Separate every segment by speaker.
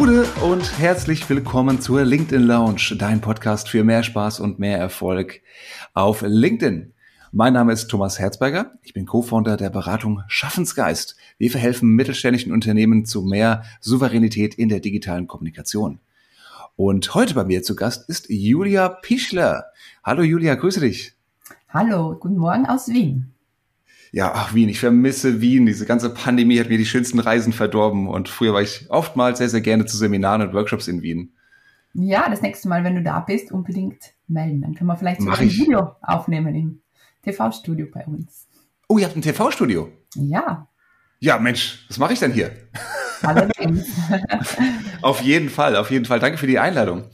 Speaker 1: Gude und herzlich willkommen zur LinkedIn Lounge, dein Podcast für mehr Spaß und mehr Erfolg auf LinkedIn. Mein Name ist Thomas Herzberger. Ich bin Co-Founder der Beratung Schaffensgeist. Wir verhelfen mittelständischen Unternehmen zu mehr Souveränität in der digitalen Kommunikation. Und heute bei mir zu Gast ist Julia Pischler. Hallo Julia, grüße dich.
Speaker 2: Hallo, guten Morgen aus Wien.
Speaker 1: Ja, ach Wien, ich vermisse Wien. Diese ganze Pandemie hat mir die schönsten Reisen verdorben und früher war ich oftmals sehr, sehr gerne zu Seminaren und Workshops in Wien.
Speaker 2: Ja, das nächste Mal, wenn du da bist, unbedingt melden. Dann können wir vielleicht sogar ein Video aufnehmen im TV-Studio bei uns.
Speaker 1: Oh, ihr habt ein TV-Studio?
Speaker 2: Ja.
Speaker 1: Ja, Mensch, was mache ich denn hier? Auf jeden Fall, auf jeden Fall. Danke für die Einladung.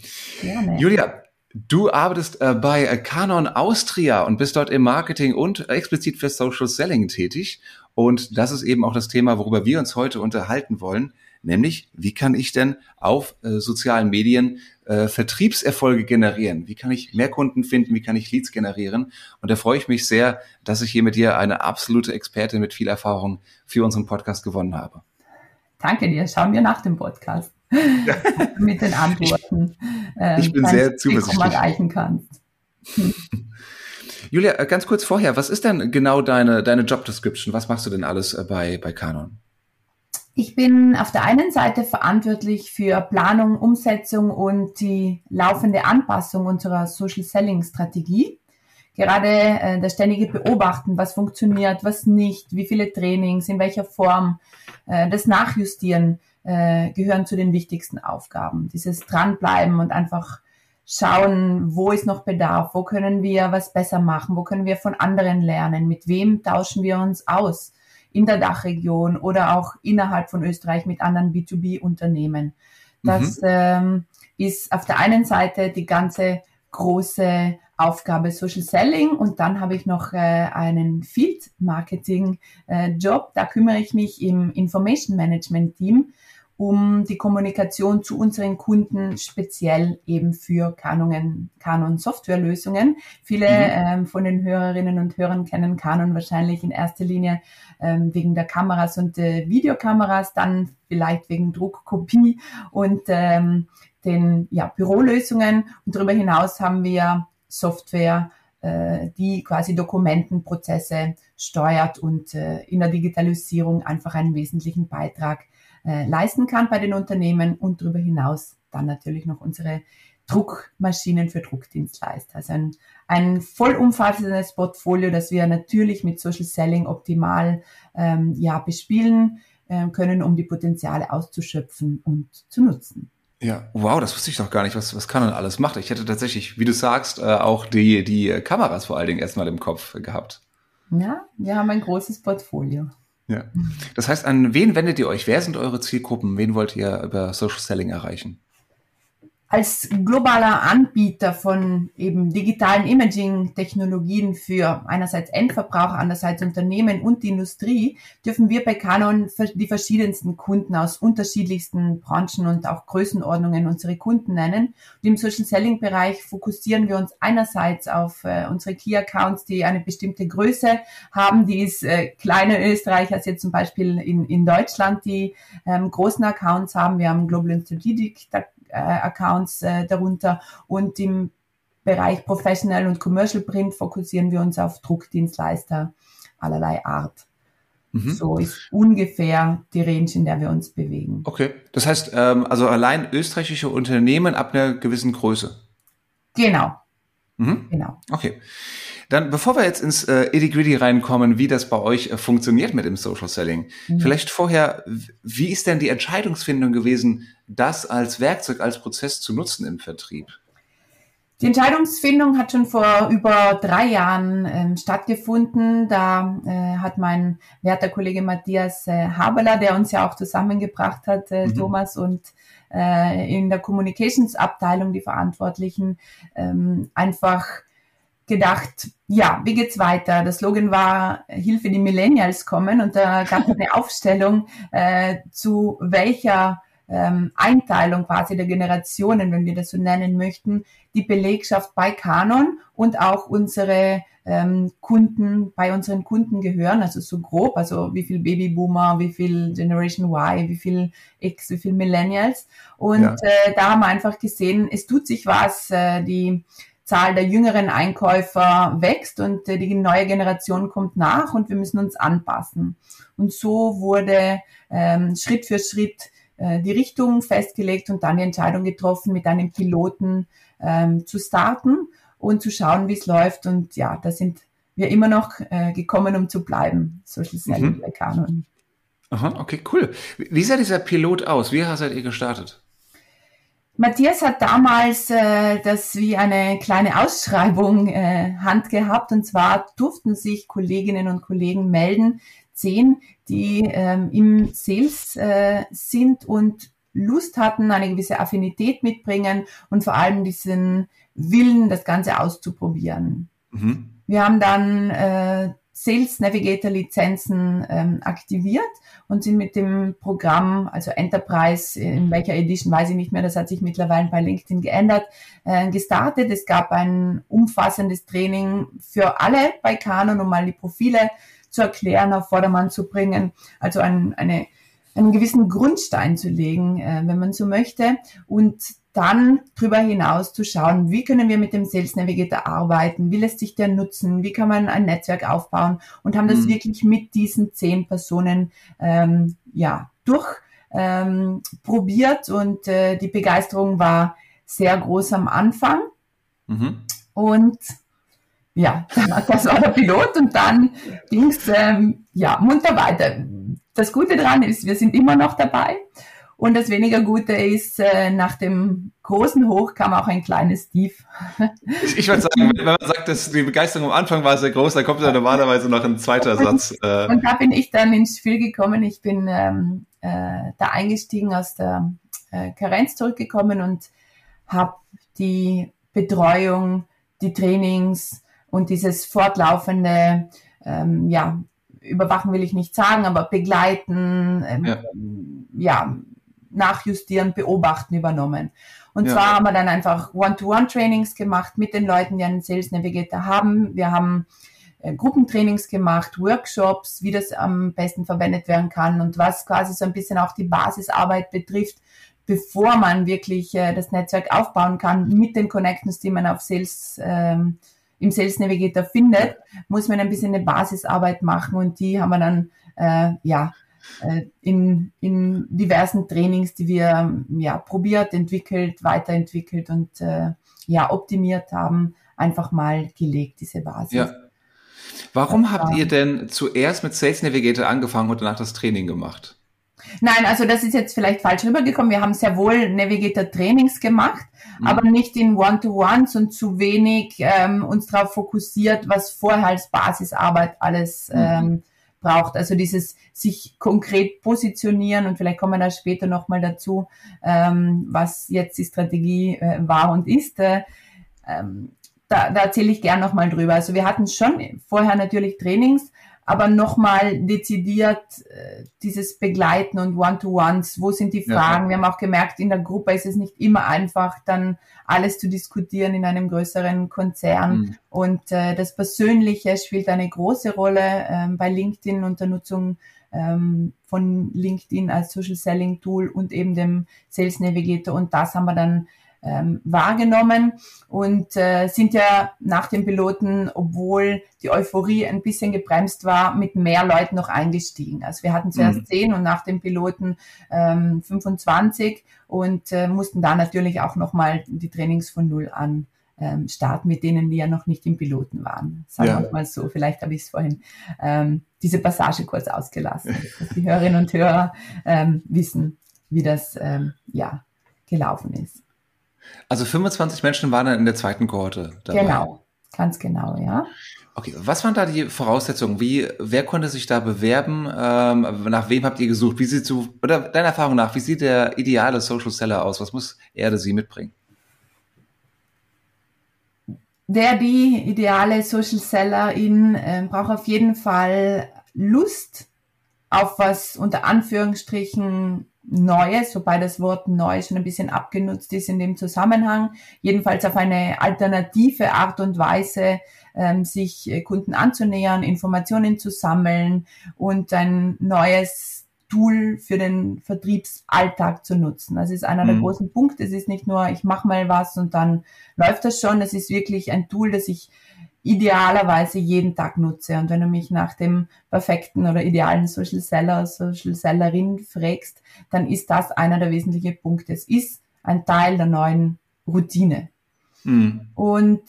Speaker 1: Gerne. Julia, Du arbeitest äh, bei Canon Austria und bist dort im Marketing und explizit für Social Selling tätig. Und das ist eben auch das Thema, worüber wir uns heute unterhalten wollen. Nämlich, wie kann ich denn auf äh, sozialen Medien äh, Vertriebserfolge generieren? Wie kann ich mehr Kunden finden? Wie kann ich Leads generieren? Und da freue ich mich sehr, dass ich hier mit dir eine absolute Expertin mit viel Erfahrung für unseren Podcast gewonnen habe.
Speaker 2: Danke dir. Schauen wir nach dem Podcast. Mit den Antworten.
Speaker 1: Äh, ich bin sehr zuversichtlich.
Speaker 2: erreichen kannst.
Speaker 1: Julia, äh, ganz kurz vorher, was ist denn genau deine, deine Job Description? Was machst du denn alles äh, bei, bei Canon?
Speaker 2: Ich bin auf der einen Seite verantwortlich für Planung, Umsetzung und die laufende Anpassung unserer Social Selling Strategie. Gerade äh, das ständige Beobachten, was funktioniert, was nicht, wie viele Trainings, in welcher Form, äh, das Nachjustieren äh, gehören zu den wichtigsten Aufgaben. Dieses Dranbleiben und einfach schauen, wo ist noch Bedarf, wo können wir was besser machen, wo können wir von anderen lernen, mit wem tauschen wir uns aus in der Dachregion oder auch innerhalb von Österreich mit anderen B2B-Unternehmen. Das mhm. ähm, ist auf der einen Seite die ganze große Aufgabe Social Selling und dann habe ich noch äh, einen Field Marketing äh, Job. Da kümmere ich mich im Information Management Team um die Kommunikation zu unseren Kunden speziell eben für Canon, Canon Softwarelösungen. Viele mhm. ähm, von den Hörerinnen und Hörern kennen Canon wahrscheinlich in erster Linie ähm, wegen der Kameras und äh, Videokameras, dann vielleicht wegen Druckkopie und ähm, den ja, Bürolösungen. Und darüber hinaus haben wir Software, äh, die quasi Dokumentenprozesse steuert und äh, in der Digitalisierung einfach einen wesentlichen Beitrag äh, leisten kann bei den Unternehmen und darüber hinaus dann natürlich noch unsere Druckmaschinen für Druckdienstleister. Also ein, ein vollumfassendes Portfolio, das wir natürlich mit Social Selling optimal ähm, ja, bespielen äh, können, um die Potenziale auszuschöpfen und zu nutzen.
Speaker 1: Ja, wow, das wusste ich doch gar nicht, was, was Canon alles macht. Ich hätte tatsächlich, wie du sagst, äh, auch die, die Kameras vor allen Dingen erstmal im Kopf gehabt.
Speaker 2: Ja, wir haben ein großes Portfolio.
Speaker 1: Ja. Das heißt, an wen wendet ihr euch? Wer sind eure Zielgruppen? Wen wollt ihr über Social Selling erreichen?
Speaker 2: Als globaler Anbieter von eben digitalen Imaging-Technologien für einerseits Endverbraucher, andererseits Unternehmen und die Industrie, dürfen wir bei Canon die verschiedensten Kunden aus unterschiedlichsten Branchen und auch Größenordnungen unsere Kunden nennen. Und im Social Selling-Bereich fokussieren wir uns einerseits auf äh, unsere Key-Accounts, die eine bestimmte Größe haben, die ist äh, kleine Österreicher, als jetzt zum Beispiel in, in Deutschland, die ähm, großen Accounts haben. Wir haben Global Strategic Accounts äh, darunter und im Bereich Professional und Commercial Print fokussieren wir uns auf Druckdienstleister allerlei Art. Mhm. So ist ungefähr die Range, in der wir uns bewegen.
Speaker 1: Okay, das heißt ähm, also allein österreichische Unternehmen ab einer gewissen Größe.
Speaker 2: Genau.
Speaker 1: Mhm. Genau. Okay. Dann, bevor wir jetzt ins äh, Itty-Gritty reinkommen, wie das bei euch äh, funktioniert mit dem Social Selling, mhm. vielleicht vorher, wie ist denn die Entscheidungsfindung gewesen, das als Werkzeug, als Prozess zu nutzen im Vertrieb?
Speaker 2: Die Entscheidungsfindung hat schon vor über drei Jahren ähm, stattgefunden. Da äh, hat mein werter Kollege Matthias äh, Haberler, der uns ja auch zusammengebracht hat, äh, mhm. Thomas und äh, in der Communications-Abteilung die Verantwortlichen, ähm, einfach gedacht, ja, wie geht's weiter? Das Slogan war Hilfe, die Millennials kommen und da gab es eine Aufstellung, äh, zu welcher ähm, Einteilung quasi der Generationen, wenn wir das so nennen möchten, die Belegschaft bei Canon und auch unsere ähm, Kunden bei unseren Kunden gehören, also so grob, also wie viel Babyboomer, wie viel Generation Y, wie viel X, wie viel Millennials. Und ja. äh, da haben wir einfach gesehen, es tut sich was, äh, die Zahl der jüngeren Einkäufer wächst und äh, die neue Generation kommt nach und wir müssen uns anpassen. Und so wurde ähm, Schritt für Schritt äh, die Richtung festgelegt und dann die Entscheidung getroffen, mit einem Piloten ähm, zu starten und zu schauen, wie es läuft. Und ja, da sind wir immer noch äh, gekommen, um zu bleiben, Social Selling mhm. bei Canon.
Speaker 1: Aha, okay, cool. Wie sah dieser Pilot aus? Wie seid ihr gestartet?
Speaker 2: Matthias hat damals äh, das wie eine kleine Ausschreibung äh, Hand gehabt und zwar durften sich Kolleginnen und Kollegen melden, zehn, die ähm, im Sales äh, sind und Lust hatten, eine gewisse Affinität mitbringen und vor allem diesen Willen, das Ganze auszuprobieren. Mhm. Wir haben dann äh, Sales Navigator Lizenzen ähm, aktiviert und sind mit dem Programm, also Enterprise, in welcher Edition weiß ich nicht mehr, das hat sich mittlerweile bei LinkedIn geändert, äh, gestartet. Es gab ein umfassendes Training für alle bei Canon, um mal die Profile zu erklären, auf Vordermann zu bringen. Also ein, eine, einen gewissen Grundstein zu legen, äh, wenn man so möchte. Und dann darüber hinaus zu schauen, wie können wir mit dem Sales Navigator arbeiten, wie lässt sich der nutzen, wie kann man ein Netzwerk aufbauen und haben das mhm. wirklich mit diesen zehn Personen ähm, ja durch ähm, probiert und äh, die Begeisterung war sehr groß am Anfang mhm. und ja, das war der Pilot und dann ging es ähm, ja munter weiter. Das Gute daran ist, wir sind immer noch dabei. Und das weniger Gute ist, äh, nach dem großen Hoch kam auch ein kleines Tief.
Speaker 1: Ich, ich würde sagen, wenn man sagt, dass die Begeisterung am Anfang war sehr groß, dann kommt ja normalerweise noch ein zweiter Satz.
Speaker 2: Äh. Und da bin ich dann ins Spiel gekommen. Ich bin ähm, äh, da eingestiegen, aus der äh, Karenz zurückgekommen und habe die Betreuung, die Trainings und dieses fortlaufende, ähm, ja, überwachen will ich nicht sagen, aber begleiten, ähm, ja. ja nachjustieren, beobachten übernommen. Und ja. zwar haben wir dann einfach One-to-One-Trainings gemacht mit den Leuten, die einen Sales Navigator haben. Wir haben äh, Gruppentrainings gemacht, Workshops, wie das am besten verwendet werden kann und was quasi so ein bisschen auch die Basisarbeit betrifft, bevor man wirklich äh, das Netzwerk aufbauen kann mit den Connections, die man auf Sales ähm, im Sales Navigator findet, muss man ein bisschen eine Basisarbeit machen und die haben wir dann äh, ja äh, in, in diversen Trainings, die wir ja, probiert, entwickelt, weiterentwickelt und äh, ja, optimiert haben, einfach mal gelegt, diese Basis. Ja.
Speaker 1: Warum habt ihr denn zuerst mit Sales Navigator angefangen und danach das Training gemacht?
Speaker 2: Nein, also das ist jetzt vielleicht falsch rübergekommen. Wir haben sehr wohl Navigator Trainings gemacht, mhm. aber nicht in One-to-Ones und zu wenig ähm, uns darauf fokussiert, was vorher als Basisarbeit alles mhm. ähm, braucht. Also dieses sich konkret positionieren und vielleicht kommen wir da später nochmal dazu, ähm, was jetzt die Strategie äh, war und ist. Äh, ähm, da, da erzähle ich gern nochmal drüber. Also wir hatten schon vorher natürlich Trainings, aber nochmal dezidiert äh, dieses Begleiten und One-to-Ones, wo sind die Fragen? Ja. Wir haben auch gemerkt, in der Gruppe ist es nicht immer einfach, dann alles zu diskutieren in einem größeren Konzern. Mhm. Und äh, das Persönliche spielt eine große Rolle ähm, bei LinkedIn und der Nutzung ähm, von LinkedIn als Social Selling Tool und eben dem Sales Navigator. Und das haben wir dann ähm, wahrgenommen und äh, sind ja nach dem Piloten, obwohl die Euphorie ein bisschen gebremst war, mit mehr Leuten noch eingestiegen. Also wir hatten zuerst mhm. 10 und nach dem Piloten ähm, 25 und äh, mussten da natürlich auch nochmal die Trainings von Null an ähm, starten, mit denen die ja noch nicht im Piloten waren. Sagen ja. wir mal so, vielleicht habe ich es vorhin ähm, diese Passage kurz ausgelassen, dass die Hörerinnen und Hörer ähm, wissen, wie das ähm, ja gelaufen ist.
Speaker 1: Also 25 Menschen waren dann in der zweiten Kohorte
Speaker 2: dabei. Genau, ganz genau, ja.
Speaker 1: Okay, was waren da die Voraussetzungen? Wie, wer konnte sich da bewerben? Ähm, nach wem habt ihr gesucht? Wie sieht so, oder deiner Erfahrung nach, wie sieht der ideale Social Seller aus? Was muss er oder sie mitbringen?
Speaker 2: Der, die ideale Social Sellerin äh, braucht auf jeden Fall Lust auf was unter Anführungsstrichen Neues, wobei das Wort neu schon ein bisschen abgenutzt ist in dem Zusammenhang. Jedenfalls auf eine alternative Art und Weise, ähm, sich äh, Kunden anzunähern, Informationen zu sammeln und ein neues Tool für den Vertriebsalltag zu nutzen. Das ist einer mhm. der großen Punkte. Es ist nicht nur, ich mache mal was und dann läuft das schon. Es ist wirklich ein Tool, das ich idealerweise jeden Tag nutze. Und wenn du mich nach dem perfekten oder idealen Social Seller, Social Sellerin fragst, dann ist das einer der wesentlichen Punkte. Es ist ein Teil der neuen Routine. Mhm. Und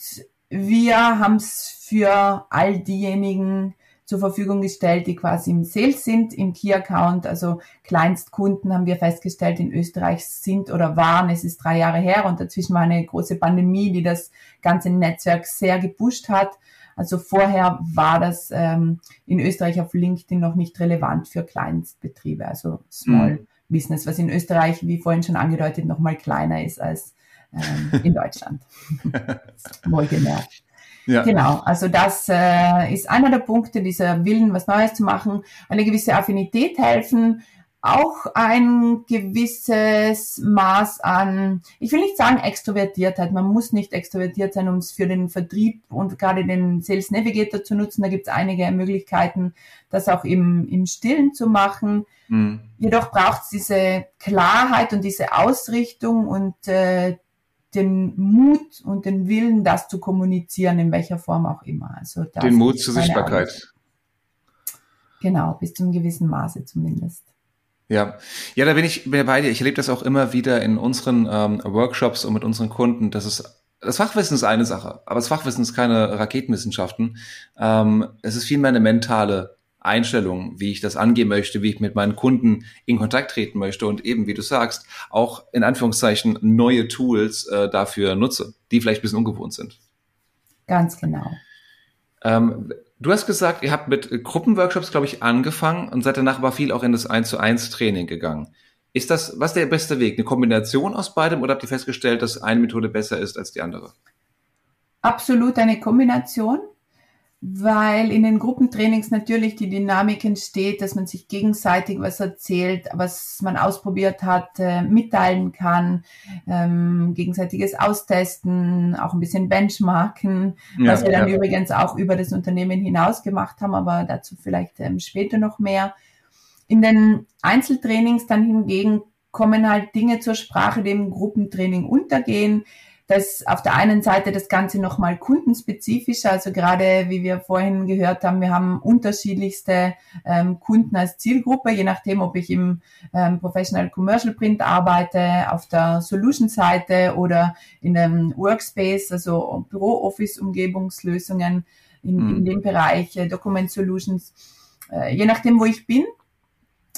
Speaker 2: wir haben es für all diejenigen zur Verfügung gestellt, die quasi im Sales sind, im Key-Account, also Kleinstkunden haben wir festgestellt, in Österreich sind oder waren, es ist drei Jahre her und dazwischen war eine große Pandemie, die das ganze Netzwerk sehr gepusht hat. Also vorher war das ähm, in Österreich auf LinkedIn noch nicht relevant für Kleinstbetriebe, also Small mhm. Business, was in Österreich, wie vorhin schon angedeutet, nochmal kleiner ist als ähm, in Deutschland. Wohlgemerkt. Ja. Genau, also das äh, ist einer der Punkte, dieser Willen, was Neues zu machen, eine gewisse Affinität helfen, auch ein gewisses Maß an, ich will nicht sagen Extrovertiertheit, man muss nicht extrovertiert sein, um es für den Vertrieb und gerade den Sales Navigator zu nutzen. Da gibt es einige Möglichkeiten, das auch im, im Stillen zu machen. Mhm. Jedoch braucht es diese Klarheit und diese Ausrichtung und äh, den Mut und den Willen, das zu kommunizieren, in welcher Form auch immer.
Speaker 1: Also den Mut zur Sichtbarkeit. Angst.
Speaker 2: Genau, bis zu einem gewissen Maße zumindest.
Speaker 1: Ja, ja, da bin ich bei dir. Ich erlebe das auch immer wieder in unseren ähm, Workshops und mit unseren Kunden. Das ist das Fachwissen ist eine Sache, aber das Fachwissen ist keine Raketenwissenschaften. Ähm, es ist vielmehr eine mentale Einstellung, wie ich das angehen möchte, wie ich mit meinen Kunden in Kontakt treten möchte und eben, wie du sagst, auch in Anführungszeichen neue Tools äh, dafür nutze, die vielleicht ein bisschen ungewohnt sind.
Speaker 2: Ganz genau.
Speaker 1: Ähm, du hast gesagt, ihr habt mit Gruppenworkshops, glaube ich, angefangen und seid danach aber viel auch in das 1 zu 1 Training gegangen. Ist das, was der beste Weg? Eine Kombination aus beidem oder habt ihr festgestellt, dass eine Methode besser ist als die andere?
Speaker 2: Absolut eine Kombination weil in den Gruppentrainings natürlich die Dynamik entsteht, dass man sich gegenseitig was erzählt, was man ausprobiert hat, äh, mitteilen kann, ähm, gegenseitiges Austesten, auch ein bisschen Benchmarken, ja, was wir dann ja. übrigens auch über das Unternehmen hinaus gemacht haben, aber dazu vielleicht ähm, später noch mehr. In den Einzeltrainings dann hingegen kommen halt Dinge zur Sprache, die im Gruppentraining untergehen dass auf der einen Seite das Ganze nochmal kundenspezifischer, also gerade wie wir vorhin gehört haben, wir haben unterschiedlichste ähm, Kunden als Zielgruppe, je nachdem, ob ich im ähm, Professional Commercial Print arbeite, auf der Solution-Seite oder in einem Workspace, also Büro-Office-Umgebungslösungen in, mhm. in dem Bereich, äh, Document Solutions. Äh, je nachdem, wo ich bin,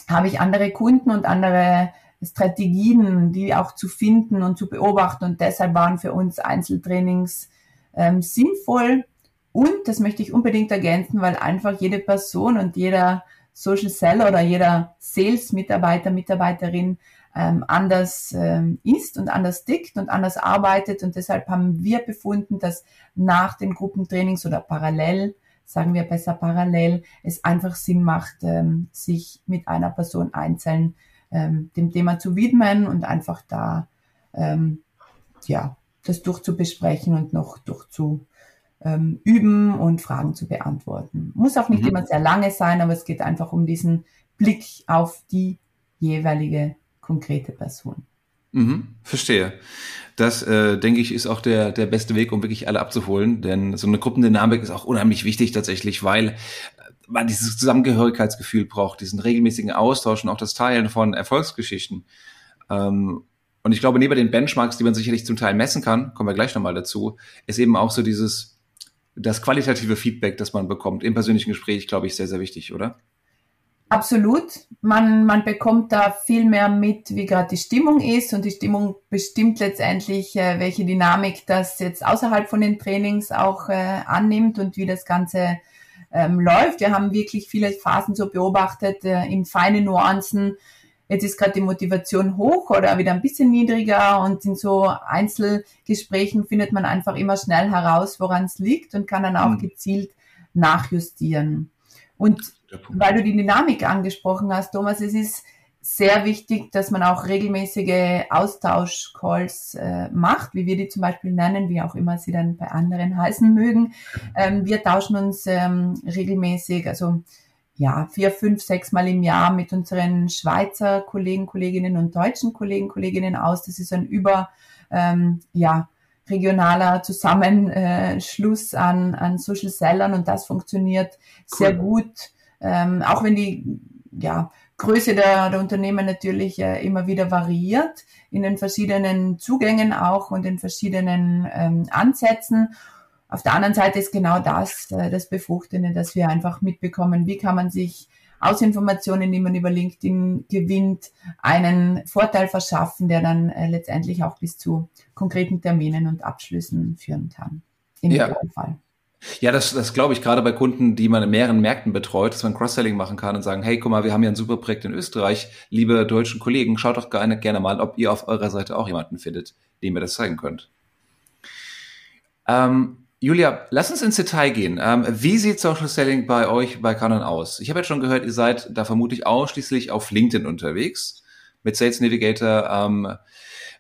Speaker 2: habe ich andere Kunden und andere Strategien, die auch zu finden und zu beobachten. Und deshalb waren für uns Einzeltrainings ähm, sinnvoll. Und das möchte ich unbedingt ergänzen, weil einfach jede Person und jeder Social Seller oder jeder Sales-Mitarbeiter, Mitarbeiterin ähm, anders ähm, ist und anders tickt und anders arbeitet. Und deshalb haben wir befunden, dass nach den Gruppentrainings oder parallel, sagen wir besser parallel, es einfach Sinn macht, ähm, sich mit einer Person einzeln ähm, dem Thema zu widmen und einfach da ähm, ja das durchzubesprechen und noch durchzu ähm, üben und Fragen zu beantworten. Muss auch nicht mhm. immer sehr lange sein, aber es geht einfach um diesen Blick auf die jeweilige konkrete Person.
Speaker 1: Mhm, verstehe. Das, äh, denke ich, ist auch der, der beste Weg, um wirklich alle abzuholen. Denn so eine Gruppendynamik ist auch unheimlich wichtig tatsächlich, weil man dieses Zusammengehörigkeitsgefühl braucht, diesen regelmäßigen Austausch und auch das Teilen von Erfolgsgeschichten. Ähm, und ich glaube, neben den Benchmarks, die man sicherlich zum Teil messen kann, kommen wir gleich nochmal dazu, ist eben auch so dieses, das qualitative Feedback, das man bekommt im persönlichen Gespräch, glaube ich, sehr, sehr wichtig, oder?
Speaker 2: Absolut. Man, man bekommt da viel mehr mit, wie gerade die Stimmung ist und die Stimmung bestimmt letztendlich, äh, welche Dynamik das jetzt außerhalb von den Trainings auch äh, annimmt und wie das Ganze ähm, läuft. Wir haben wirklich viele Phasen so beobachtet äh, in feinen Nuancen. Jetzt ist gerade die Motivation hoch oder wieder ein bisschen niedriger und in so Einzelgesprächen findet man einfach immer schnell heraus, woran es liegt und kann dann auch mhm. gezielt nachjustieren. Und weil du die Dynamik angesprochen hast, Thomas, es ist sehr wichtig, dass man auch regelmäßige Austauschcalls äh, macht, wie wir die zum Beispiel nennen, wie auch immer sie dann bei anderen heißen mögen. Ähm, wir tauschen uns ähm, regelmäßig, also ja, vier, fünf, sechs Mal im Jahr mit unseren Schweizer Kollegen, Kolleginnen und deutschen Kollegen, Kolleginnen aus. Das ist ein über, ähm, ja, regionaler Zusammenschluss an, an Social Sellern und das funktioniert cool. sehr gut. Ähm, auch wenn die ja, Größe der, der Unternehmen natürlich äh, immer wieder variiert, in den verschiedenen Zugängen auch und in verschiedenen ähm, Ansätzen. Auf der anderen Seite ist genau das äh, das Befruchtende, dass wir einfach mitbekommen, wie kann man sich aus Informationen, die man über LinkedIn gewinnt, einen Vorteil verschaffen, der dann äh, letztendlich auch bis zu konkreten Terminen und Abschlüssen führen kann.
Speaker 1: Im ja. Fall. Ja, das, das glaube ich gerade bei Kunden, die man in mehreren Märkten betreut, dass man Cross-Selling machen kann und sagen, hey, guck mal, wir haben ja ein super Projekt in Österreich, liebe deutschen Kollegen, schaut doch gerne, gerne mal, ob ihr auf eurer Seite auch jemanden findet, dem ihr das zeigen könnt. Ähm, Julia, lass uns ins Detail gehen. Ähm, wie sieht Social Selling bei euch bei Canon aus? Ich habe jetzt schon gehört, ihr seid da vermutlich ausschließlich auf LinkedIn unterwegs mit Sales Navigator, ähm,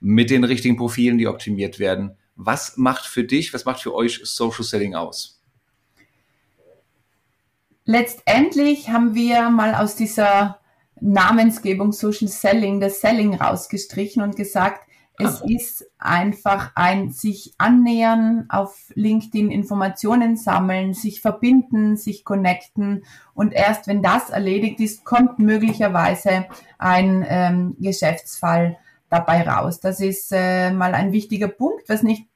Speaker 1: mit den richtigen Profilen, die optimiert werden. Was macht für dich, was macht für euch Social Selling aus?
Speaker 2: Letztendlich haben wir mal aus dieser Namensgebung Social Selling das Selling rausgestrichen und gesagt, es ist einfach ein sich annähern, auf LinkedIn Informationen sammeln, sich verbinden, sich connecten und erst wenn das erledigt ist, kommt möglicherweise ein ähm, Geschäftsfall dabei raus. Das ist äh, mal ein wichtiger Punkt, was nicht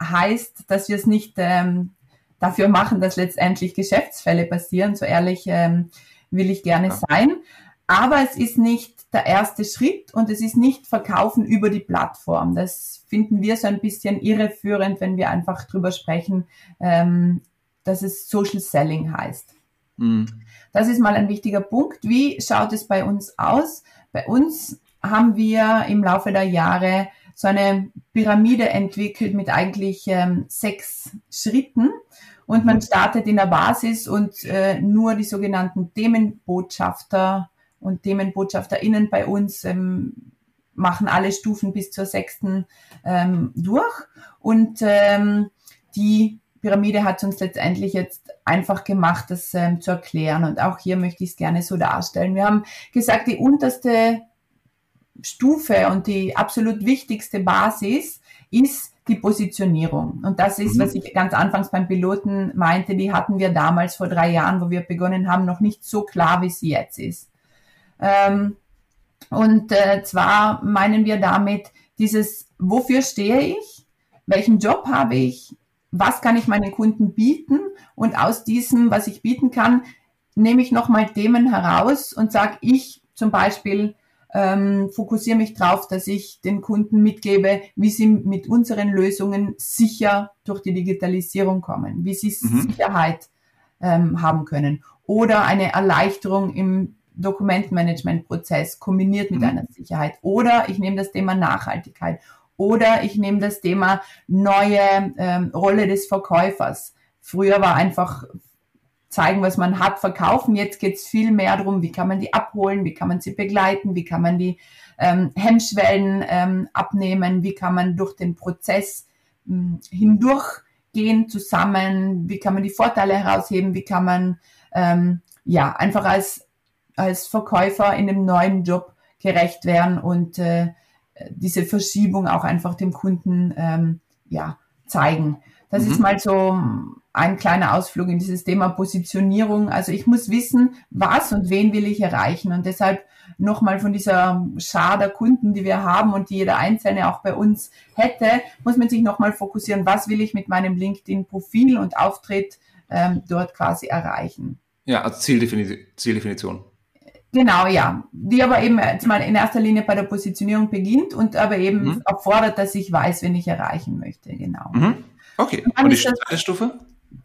Speaker 2: heißt, dass wir es nicht ähm, dafür machen, dass letztendlich Geschäftsfälle passieren. So ehrlich ähm, will ich gerne ja. sein. Aber es ist nicht der erste Schritt und es ist nicht Verkaufen über die Plattform. Das finden wir so ein bisschen irreführend, wenn wir einfach drüber sprechen, ähm, dass es Social Selling heißt. Mhm. Das ist mal ein wichtiger Punkt. Wie schaut es bei uns aus? Bei uns haben wir im Laufe der Jahre so eine Pyramide entwickelt mit eigentlich ähm, sechs Schritten. Und man mhm. startet in der Basis und äh, nur die sogenannten Themenbotschafter und ThemenbotschafterInnen bei uns ähm, machen alle Stufen bis zur sechsten ähm, durch. Und ähm, die Pyramide hat uns letztendlich jetzt einfach gemacht, das ähm, zu erklären. Und auch hier möchte ich es gerne so darstellen. Wir haben gesagt, die unterste Stufe und die absolut wichtigste Basis ist die Positionierung. Und das ist, mhm. was ich ganz anfangs beim Piloten meinte, die hatten wir damals vor drei Jahren, wo wir begonnen haben, noch nicht so klar, wie sie jetzt ist. Ähm, und äh, zwar meinen wir damit dieses, wofür stehe ich, welchen Job habe ich, was kann ich meinen Kunden bieten und aus diesem, was ich bieten kann, nehme ich nochmal Themen heraus und sage ich zum Beispiel, ähm, fokussiere mich darauf, dass ich den Kunden mitgebe, wie sie mit unseren Lösungen sicher durch die Digitalisierung kommen, wie sie mhm. Sicherheit ähm, haben können oder eine Erleichterung im Dokumentmanagementprozess kombiniert mit mhm. einer Sicherheit. Oder ich nehme das Thema Nachhaltigkeit. Oder ich nehme das Thema neue ähm, Rolle des Verkäufers. Früher war einfach zeigen, was man hat, verkaufen. Jetzt geht es viel mehr darum, wie kann man die abholen, wie kann man sie begleiten, wie kann man die ähm, Hemmschwellen ähm, abnehmen, wie kann man durch den Prozess ähm, hindurchgehen zusammen, wie kann man die Vorteile herausheben, wie kann man ähm, ja einfach als als Verkäufer in einem neuen Job gerecht werden und äh, diese Verschiebung auch einfach dem Kunden ähm, ja, zeigen. Das mhm. ist mal so ein kleiner Ausflug in dieses Thema Positionierung. Also ich muss wissen, was und wen will ich erreichen. Und deshalb nochmal von dieser Schar der Kunden, die wir haben und die jeder Einzelne auch bei uns hätte, muss man sich nochmal fokussieren, was will ich mit meinem LinkedIn-Profil und Auftritt ähm, dort quasi erreichen.
Speaker 1: Ja, als Zieldefinition. Zieldefinition.
Speaker 2: Genau, ja. Die aber eben jetzt mal in erster Linie bei der Positionierung beginnt und aber eben mhm. erfordert, dass ich weiß, wen ich erreichen möchte. Genau.
Speaker 1: Mhm. Okay. Und, und die zweite Stufe?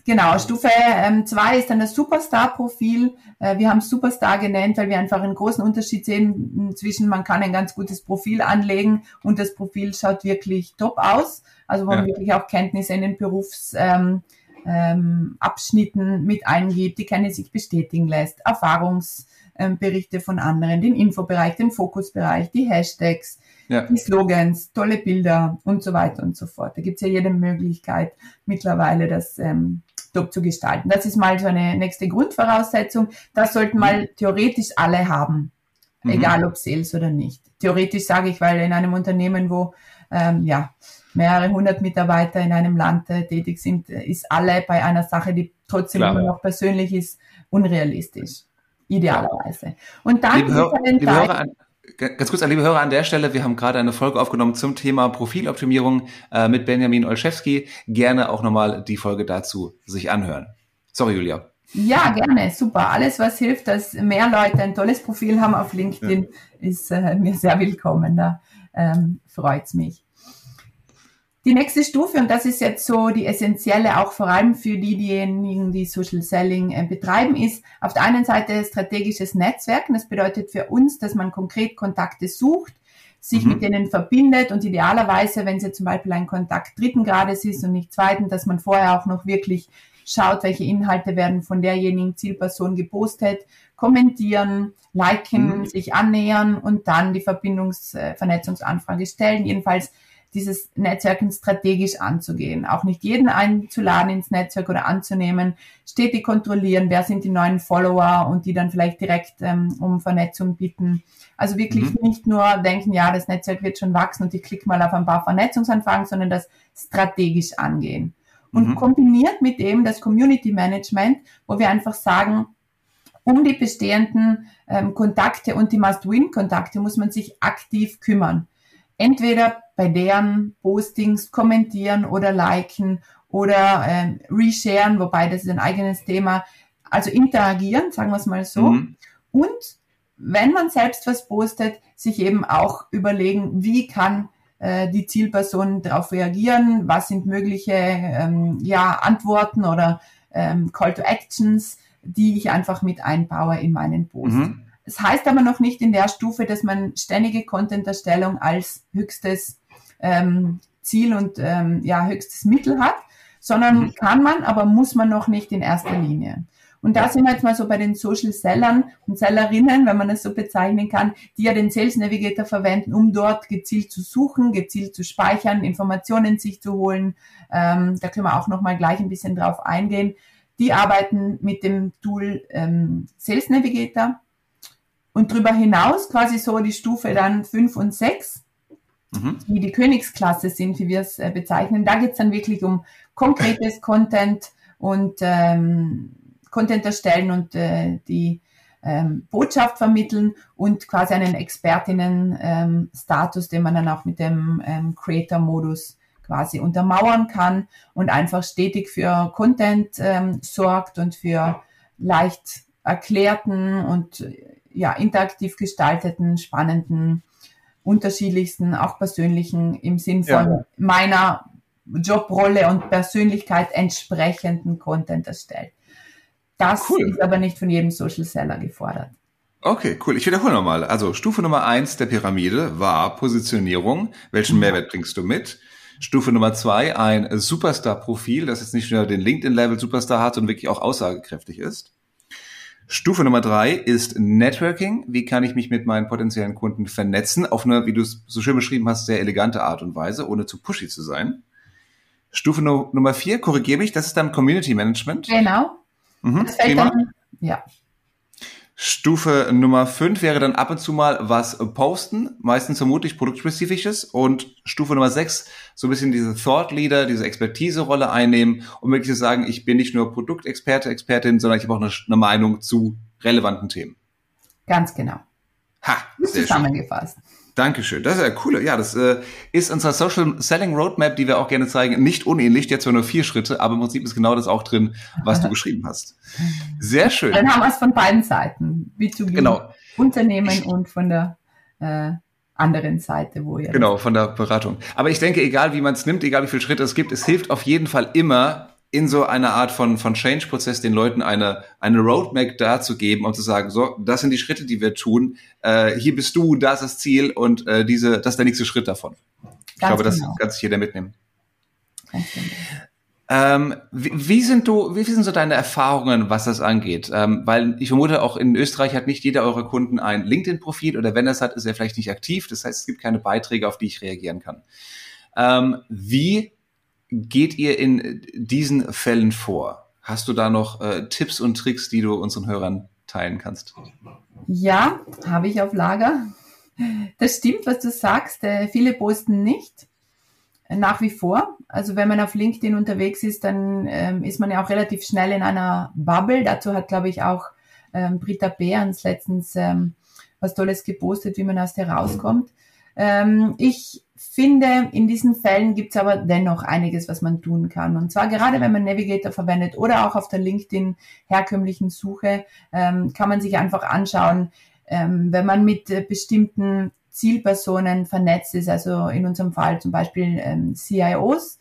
Speaker 2: Genau, Stufe 2 ähm, ist dann das Superstar-Profil. Äh, wir haben Superstar genannt, weil wir einfach einen großen Unterschied sehen zwischen, man kann ein ganz gutes Profil anlegen und das Profil schaut wirklich top aus. Also wo ja. man wirklich auch Kenntnisse in den Berufsabschnitten ähm, ähm, mit eingibt, die keine sich bestätigen lässt, Erfahrungs- ähm, von anderen, den Infobereich, den Fokusbereich, die Hashtags, ja. die Slogans, tolle Bilder und so weiter und so fort. Da gibt's ja jede Möglichkeit mittlerweile, das ähm, top zu gestalten. Das ist mal so eine nächste Grundvoraussetzung. Das sollten mal mhm. theoretisch alle haben, mhm. egal ob Sales oder nicht. Theoretisch sage ich, weil in einem Unternehmen, wo ähm, ja mehrere hundert Mitarbeiter in einem Land äh, tätig sind, äh, ist alle bei einer Sache, die trotzdem Klar. immer noch persönlich ist, unrealistisch. Idealerweise.
Speaker 1: Und dann liebe Hörer, liebe Hörer an, ganz kurz, liebe Hörer an der Stelle, wir haben gerade eine Folge aufgenommen zum Thema Profiloptimierung äh, mit Benjamin Olszewski. Gerne auch nochmal die Folge dazu sich anhören. Sorry, Julia.
Speaker 2: Ja, gerne, super. Alles, was hilft, dass mehr Leute ein tolles Profil haben auf LinkedIn, ja. ist äh, mir sehr willkommen. Da ähm, freut's mich. Die nächste Stufe, und das ist jetzt so die essentielle, auch vor allem für die, diejenigen, die Social Selling äh, betreiben, ist auf der einen Seite strategisches Netzwerken. Das bedeutet für uns, dass man konkret Kontakte sucht, sich mhm. mit denen verbindet und idealerweise, wenn es jetzt zum Beispiel ein Kontakt dritten Grades ist und nicht zweiten, dass man vorher auch noch wirklich schaut, welche Inhalte werden von derjenigen Zielperson gepostet, kommentieren, liken, mhm. sich annähern und dann die Verbindungs-, äh, Vernetzungsanfrage stellen. Jedenfalls dieses Netzwerken strategisch anzugehen. Auch nicht jeden einzuladen ins Netzwerk oder anzunehmen, stetig kontrollieren, wer sind die neuen Follower und die dann vielleicht direkt ähm, um Vernetzung bitten. Also wirklich mhm. nicht nur denken, ja, das Netzwerk wird schon wachsen und ich klicke mal auf ein paar Vernetzungsanfragen, sondern das strategisch angehen. Und mhm. kombiniert mit dem das Community Management, wo wir einfach sagen, um die bestehenden ähm, Kontakte und die Must-Win-Kontakte muss man sich aktiv kümmern entweder bei deren Postings kommentieren oder liken oder ähm, resharen, wobei das ist ein eigenes Thema. Also interagieren, sagen wir es mal so. Mhm. Und wenn man selbst was postet, sich eben auch überlegen, wie kann äh, die Zielperson darauf reagieren, was sind mögliche ähm, ja, Antworten oder ähm, Call to Actions, die ich einfach mit einbaue in meinen Post. Mhm. Es heißt aber noch nicht in der Stufe, dass man ständige Content-Erstellung als höchstes ähm, Ziel und ähm, ja, höchstes Mittel hat, sondern mhm. kann man, aber muss man noch nicht in erster Linie. Und da sind wir jetzt mal so bei den Social Sellern und Sellerinnen, wenn man es so bezeichnen kann, die ja den Sales Navigator verwenden, um dort gezielt zu suchen, gezielt zu speichern, Informationen sich zu holen. Ähm, da können wir auch noch mal gleich ein bisschen drauf eingehen. Die arbeiten mit dem Tool ähm, Sales Navigator und darüber hinaus quasi so die Stufe dann 5 und 6, mhm. die die Königsklasse sind, wie wir es äh, bezeichnen. Da geht es dann wirklich um konkretes Content und ähm, Content erstellen und äh, die ähm, Botschaft vermitteln und quasi einen Expertinnen-Status, ähm, den man dann auch mit dem ähm, Creator-Modus quasi untermauern kann und einfach stetig für Content ähm, sorgt und für leicht erklärten und ja, interaktiv gestalteten, spannenden, unterschiedlichsten, auch persönlichen, im Sinn von ja. meiner Jobrolle und Persönlichkeit entsprechenden Content erstellt. Das cool. ist aber nicht von jedem Social Seller gefordert.
Speaker 1: Okay, cool. Ich wiederhole nochmal. Also Stufe Nummer eins der Pyramide war Positionierung. Welchen mhm. Mehrwert bringst du mit? Stufe Nummer zwei, ein Superstar-Profil, das jetzt nicht nur den LinkedIn-Level Superstar hat, sondern wirklich auch aussagekräftig ist. Stufe Nummer drei ist Networking. Wie kann ich mich mit meinen potenziellen Kunden vernetzen? Auf eine, wie du es so schön beschrieben hast, sehr elegante Art und Weise, ohne zu pushy zu sein. Stufe no Nummer vier, korrigiere mich, das ist dann Community Management.
Speaker 2: Genau. Mhm, das fällt dann, ja.
Speaker 1: Stufe Nummer 5 wäre dann ab und zu mal was posten, meistens vermutlich produktspezifisches. Und Stufe Nummer 6, so ein bisschen diese Thought Leader, diese Expertise-Rolle einnehmen, um wirklich zu sagen, ich bin nicht nur Produktexperte, Expertin, sondern ich habe auch eine, eine Meinung zu relevanten Themen.
Speaker 2: Ganz genau.
Speaker 1: Ha, sehr zusammengefasst. Schön. Dankeschön. Das ist ja cool. Ja, das äh, ist unserer Social Selling Roadmap, die wir auch gerne zeigen, nicht unähnlich. Jetzt nur vier Schritte, aber im Prinzip ist genau das auch drin, was du geschrieben hast. Sehr schön.
Speaker 2: Dann haben wir es von beiden Seiten. B2B, genau. Unternehmen und von der äh, anderen Seite, wo ihr.
Speaker 1: Genau, von der Beratung. Aber ich denke, egal wie man es nimmt, egal wie viele Schritte es gibt, es hilft auf jeden Fall immer, in so einer Art von, von Change-Prozess den Leuten eine, eine Roadmap dazu geben, um zu sagen, so, das sind die Schritte, die wir tun, äh, hier bist du, da ist das Ziel und äh, diese, das ist der nächste Schritt davon. Ganz ich glaube, genau. das kann sich jeder mitnehmen. Genau. Ähm, wie, wie, sind du, wie sind so deine Erfahrungen, was das angeht? Ähm, weil ich vermute, auch in Österreich hat nicht jeder eurer Kunden ein LinkedIn-Profil oder wenn er es hat, ist er vielleicht nicht aktiv. Das heißt, es gibt keine Beiträge, auf die ich reagieren kann. Ähm, wie geht ihr in diesen Fällen vor? Hast du da noch äh, Tipps und Tricks, die du unseren Hörern teilen kannst?
Speaker 2: Ja, habe ich auf Lager. Das stimmt, was du sagst. Äh, viele posten nicht nach wie vor. Also wenn man auf LinkedIn unterwegs ist, dann ähm, ist man ja auch relativ schnell in einer Bubble. Dazu hat, glaube ich, auch ähm, Britta Behrens letztens ähm, was Tolles gepostet, wie man aus der rauskommt. Ähm, ich finde, in diesen Fällen gibt es aber dennoch einiges, was man tun kann. Und zwar gerade, wenn man Navigator verwendet oder auch auf der LinkedIn herkömmlichen Suche, ähm, kann man sich einfach anschauen, ähm, wenn man mit äh, bestimmten Zielpersonen vernetzt ist, also in unserem Fall zum Beispiel ähm, CIOs,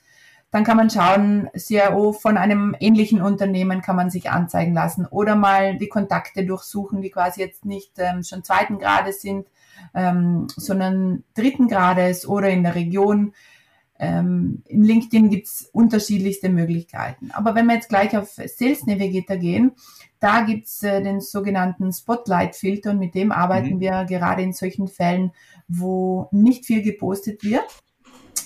Speaker 2: dann kann man schauen, CIO von einem ähnlichen Unternehmen kann man sich anzeigen lassen oder mal die Kontakte durchsuchen, die quasi jetzt nicht ähm, schon zweiten Grades sind, ähm, sondern dritten Grades oder in der Region. Ähm, in LinkedIn gibt's unterschiedlichste Möglichkeiten. Aber wenn wir jetzt gleich auf Sales Navigator gehen, da gibt's äh, den sogenannten Spotlight-Filter und mit dem arbeiten mhm. wir gerade in solchen Fällen, wo nicht viel gepostet wird.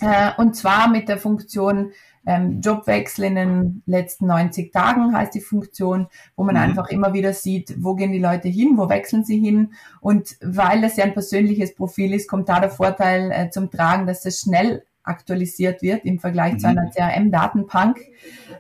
Speaker 2: Äh, und zwar mit der Funktion ähm, Jobwechsel in den letzten 90 Tagen heißt die Funktion, wo man mhm. einfach immer wieder sieht, wo gehen die Leute hin, wo wechseln sie hin. Und weil das ja ein persönliches Profil ist, kommt da der Vorteil äh, zum Tragen, dass das schnell aktualisiert wird im Vergleich mhm. zu einer CRM-Datenbank.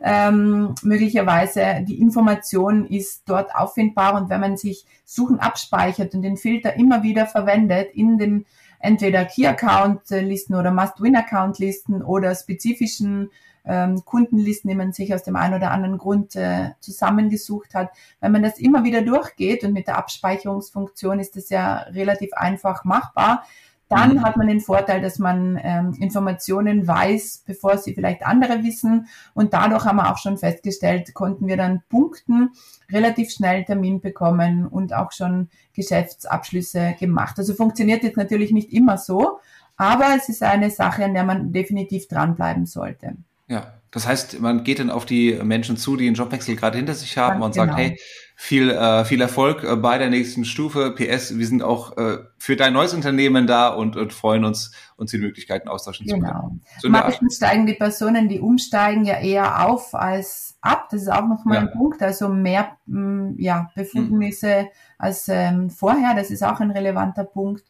Speaker 2: Ähm, möglicherweise die Information ist dort auffindbar und wenn man sich Suchen abspeichert und den Filter immer wieder verwendet in den entweder Key-Account-Listen oder Must-Win-Account-Listen oder spezifischen ähm, Kundenlisten, die man sich aus dem einen oder anderen Grund äh, zusammengesucht hat. Wenn man das immer wieder durchgeht und mit der Abspeicherungsfunktion ist das ja relativ einfach machbar, dann mhm. hat man den Vorteil, dass man ähm, Informationen weiß, bevor sie vielleicht andere wissen. Und dadurch haben wir auch schon festgestellt, konnten wir dann punkten, relativ schnell Termin bekommen und auch schon Geschäftsabschlüsse gemacht. Also funktioniert jetzt natürlich nicht immer so, aber es ist eine Sache, an der man definitiv dranbleiben sollte.
Speaker 1: Ja, das heißt, man geht dann auf die Menschen zu, die einen Jobwechsel gerade hinter sich haben Ganz und sagt, genau. hey, viel, äh, viel Erfolg äh, bei der nächsten Stufe. PS, wir sind auch äh, für dein neues Unternehmen da und, und freuen uns, uns die Möglichkeiten austauschen
Speaker 2: genau. zu können. So Meistens steigen die Personen, die umsteigen, ja eher auf als ab. Das ist auch nochmal ja. ein Punkt. Also mehr mh, ja, Befugnis,e mhm. als ähm, vorher. Das ist auch ein relevanter Punkt.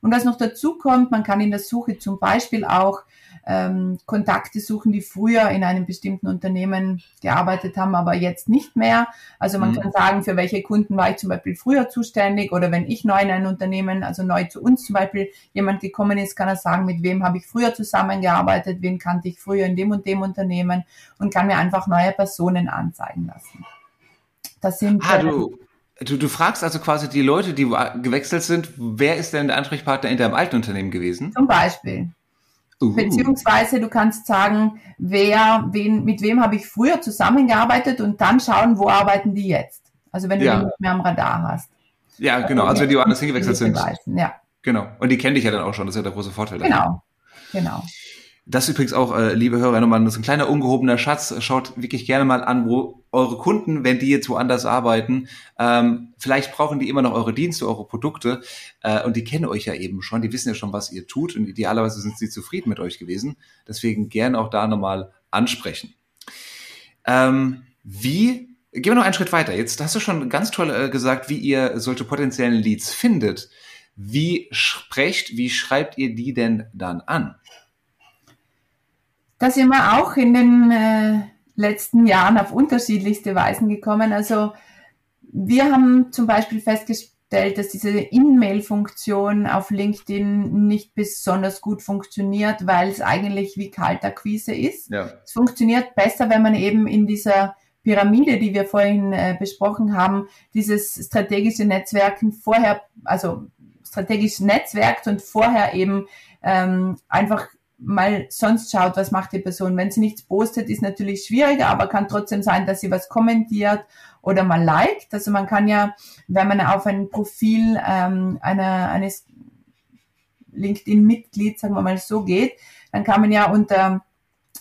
Speaker 2: Und was noch dazu kommt, man kann in der Suche zum Beispiel auch ähm, Kontakte suchen, die früher in einem bestimmten Unternehmen gearbeitet haben, aber jetzt nicht mehr. Also man mhm. kann sagen, für welche Kunden war ich zum Beispiel früher zuständig oder wenn ich neu in ein Unternehmen, also neu zu uns zum Beispiel jemand gekommen ist, kann er sagen, mit wem habe ich früher zusammengearbeitet, wen kannte ich früher in dem und dem Unternehmen und kann mir einfach neue Personen anzeigen lassen.
Speaker 1: Das sind ah, du, du, du fragst also quasi die Leute, die gewechselt sind, wer ist denn der Ansprechpartner in deinem alten Unternehmen gewesen?
Speaker 2: Zum Beispiel. Uh. Beziehungsweise du kannst sagen, wer, wen, mit wem habe ich früher zusammengearbeitet und dann schauen, wo arbeiten die jetzt. Also wenn du ja. die nicht mehr am Radar hast.
Speaker 1: Ja, genau. Also wenn die woanders hingewechselt sind.
Speaker 2: Ja.
Speaker 1: Genau. Und die kennen dich ja dann auch schon. Das ist ja der große Vorteil.
Speaker 2: Genau. Genau.
Speaker 1: Das übrigens auch, äh, liebe Hörer, nochmal, ein kleiner ungehobener Schatz. Schaut wirklich gerne mal an, wo eure Kunden, wenn die jetzt woanders arbeiten, ähm, vielleicht brauchen die immer noch eure Dienste, eure Produkte äh, und die kennen euch ja eben schon, die wissen ja schon, was ihr tut und idealerweise sind sie zufrieden mit euch gewesen. Deswegen gerne auch da nochmal ansprechen. Ähm, wie, gehen wir noch einen Schritt weiter. Jetzt hast du schon ganz toll äh, gesagt, wie ihr solche potenziellen Leads findet. Wie sprecht, wie schreibt ihr die denn dann an?
Speaker 2: Da sind wir auch in den äh, letzten Jahren auf unterschiedlichste Weisen gekommen. Also wir haben zum Beispiel festgestellt, dass diese In-Mail-Funktion auf LinkedIn nicht besonders gut funktioniert, weil es eigentlich wie Kaltakquise ist. Ja. Es funktioniert besser, wenn man eben in dieser Pyramide, die wir vorhin äh, besprochen haben, dieses strategische Netzwerken vorher, also strategisch netzwerkt und vorher eben ähm, einfach mal sonst schaut, was macht die Person. Wenn sie nichts postet, ist natürlich schwieriger, aber kann trotzdem sein, dass sie was kommentiert oder mal liked. Also man kann ja, wenn man auf ein Profil ähm, einer, eines LinkedIn-Mitglieds, sagen wir mal so geht, dann kann man ja unter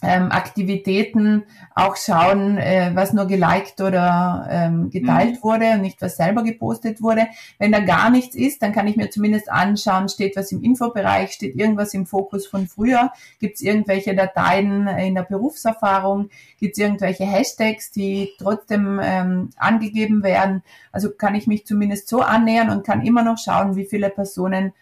Speaker 2: ähm, Aktivitäten auch schauen, äh, was nur geliked oder ähm, geteilt mhm. wurde und nicht was selber gepostet wurde. Wenn da gar nichts ist, dann kann ich mir zumindest anschauen, steht was im Infobereich, steht irgendwas im Fokus von früher, gibt es irgendwelche Dateien in der Berufserfahrung, gibt es irgendwelche Hashtags, die trotzdem ähm, angegeben werden. Also kann ich mich zumindest so annähern und kann immer noch schauen, wie viele Personen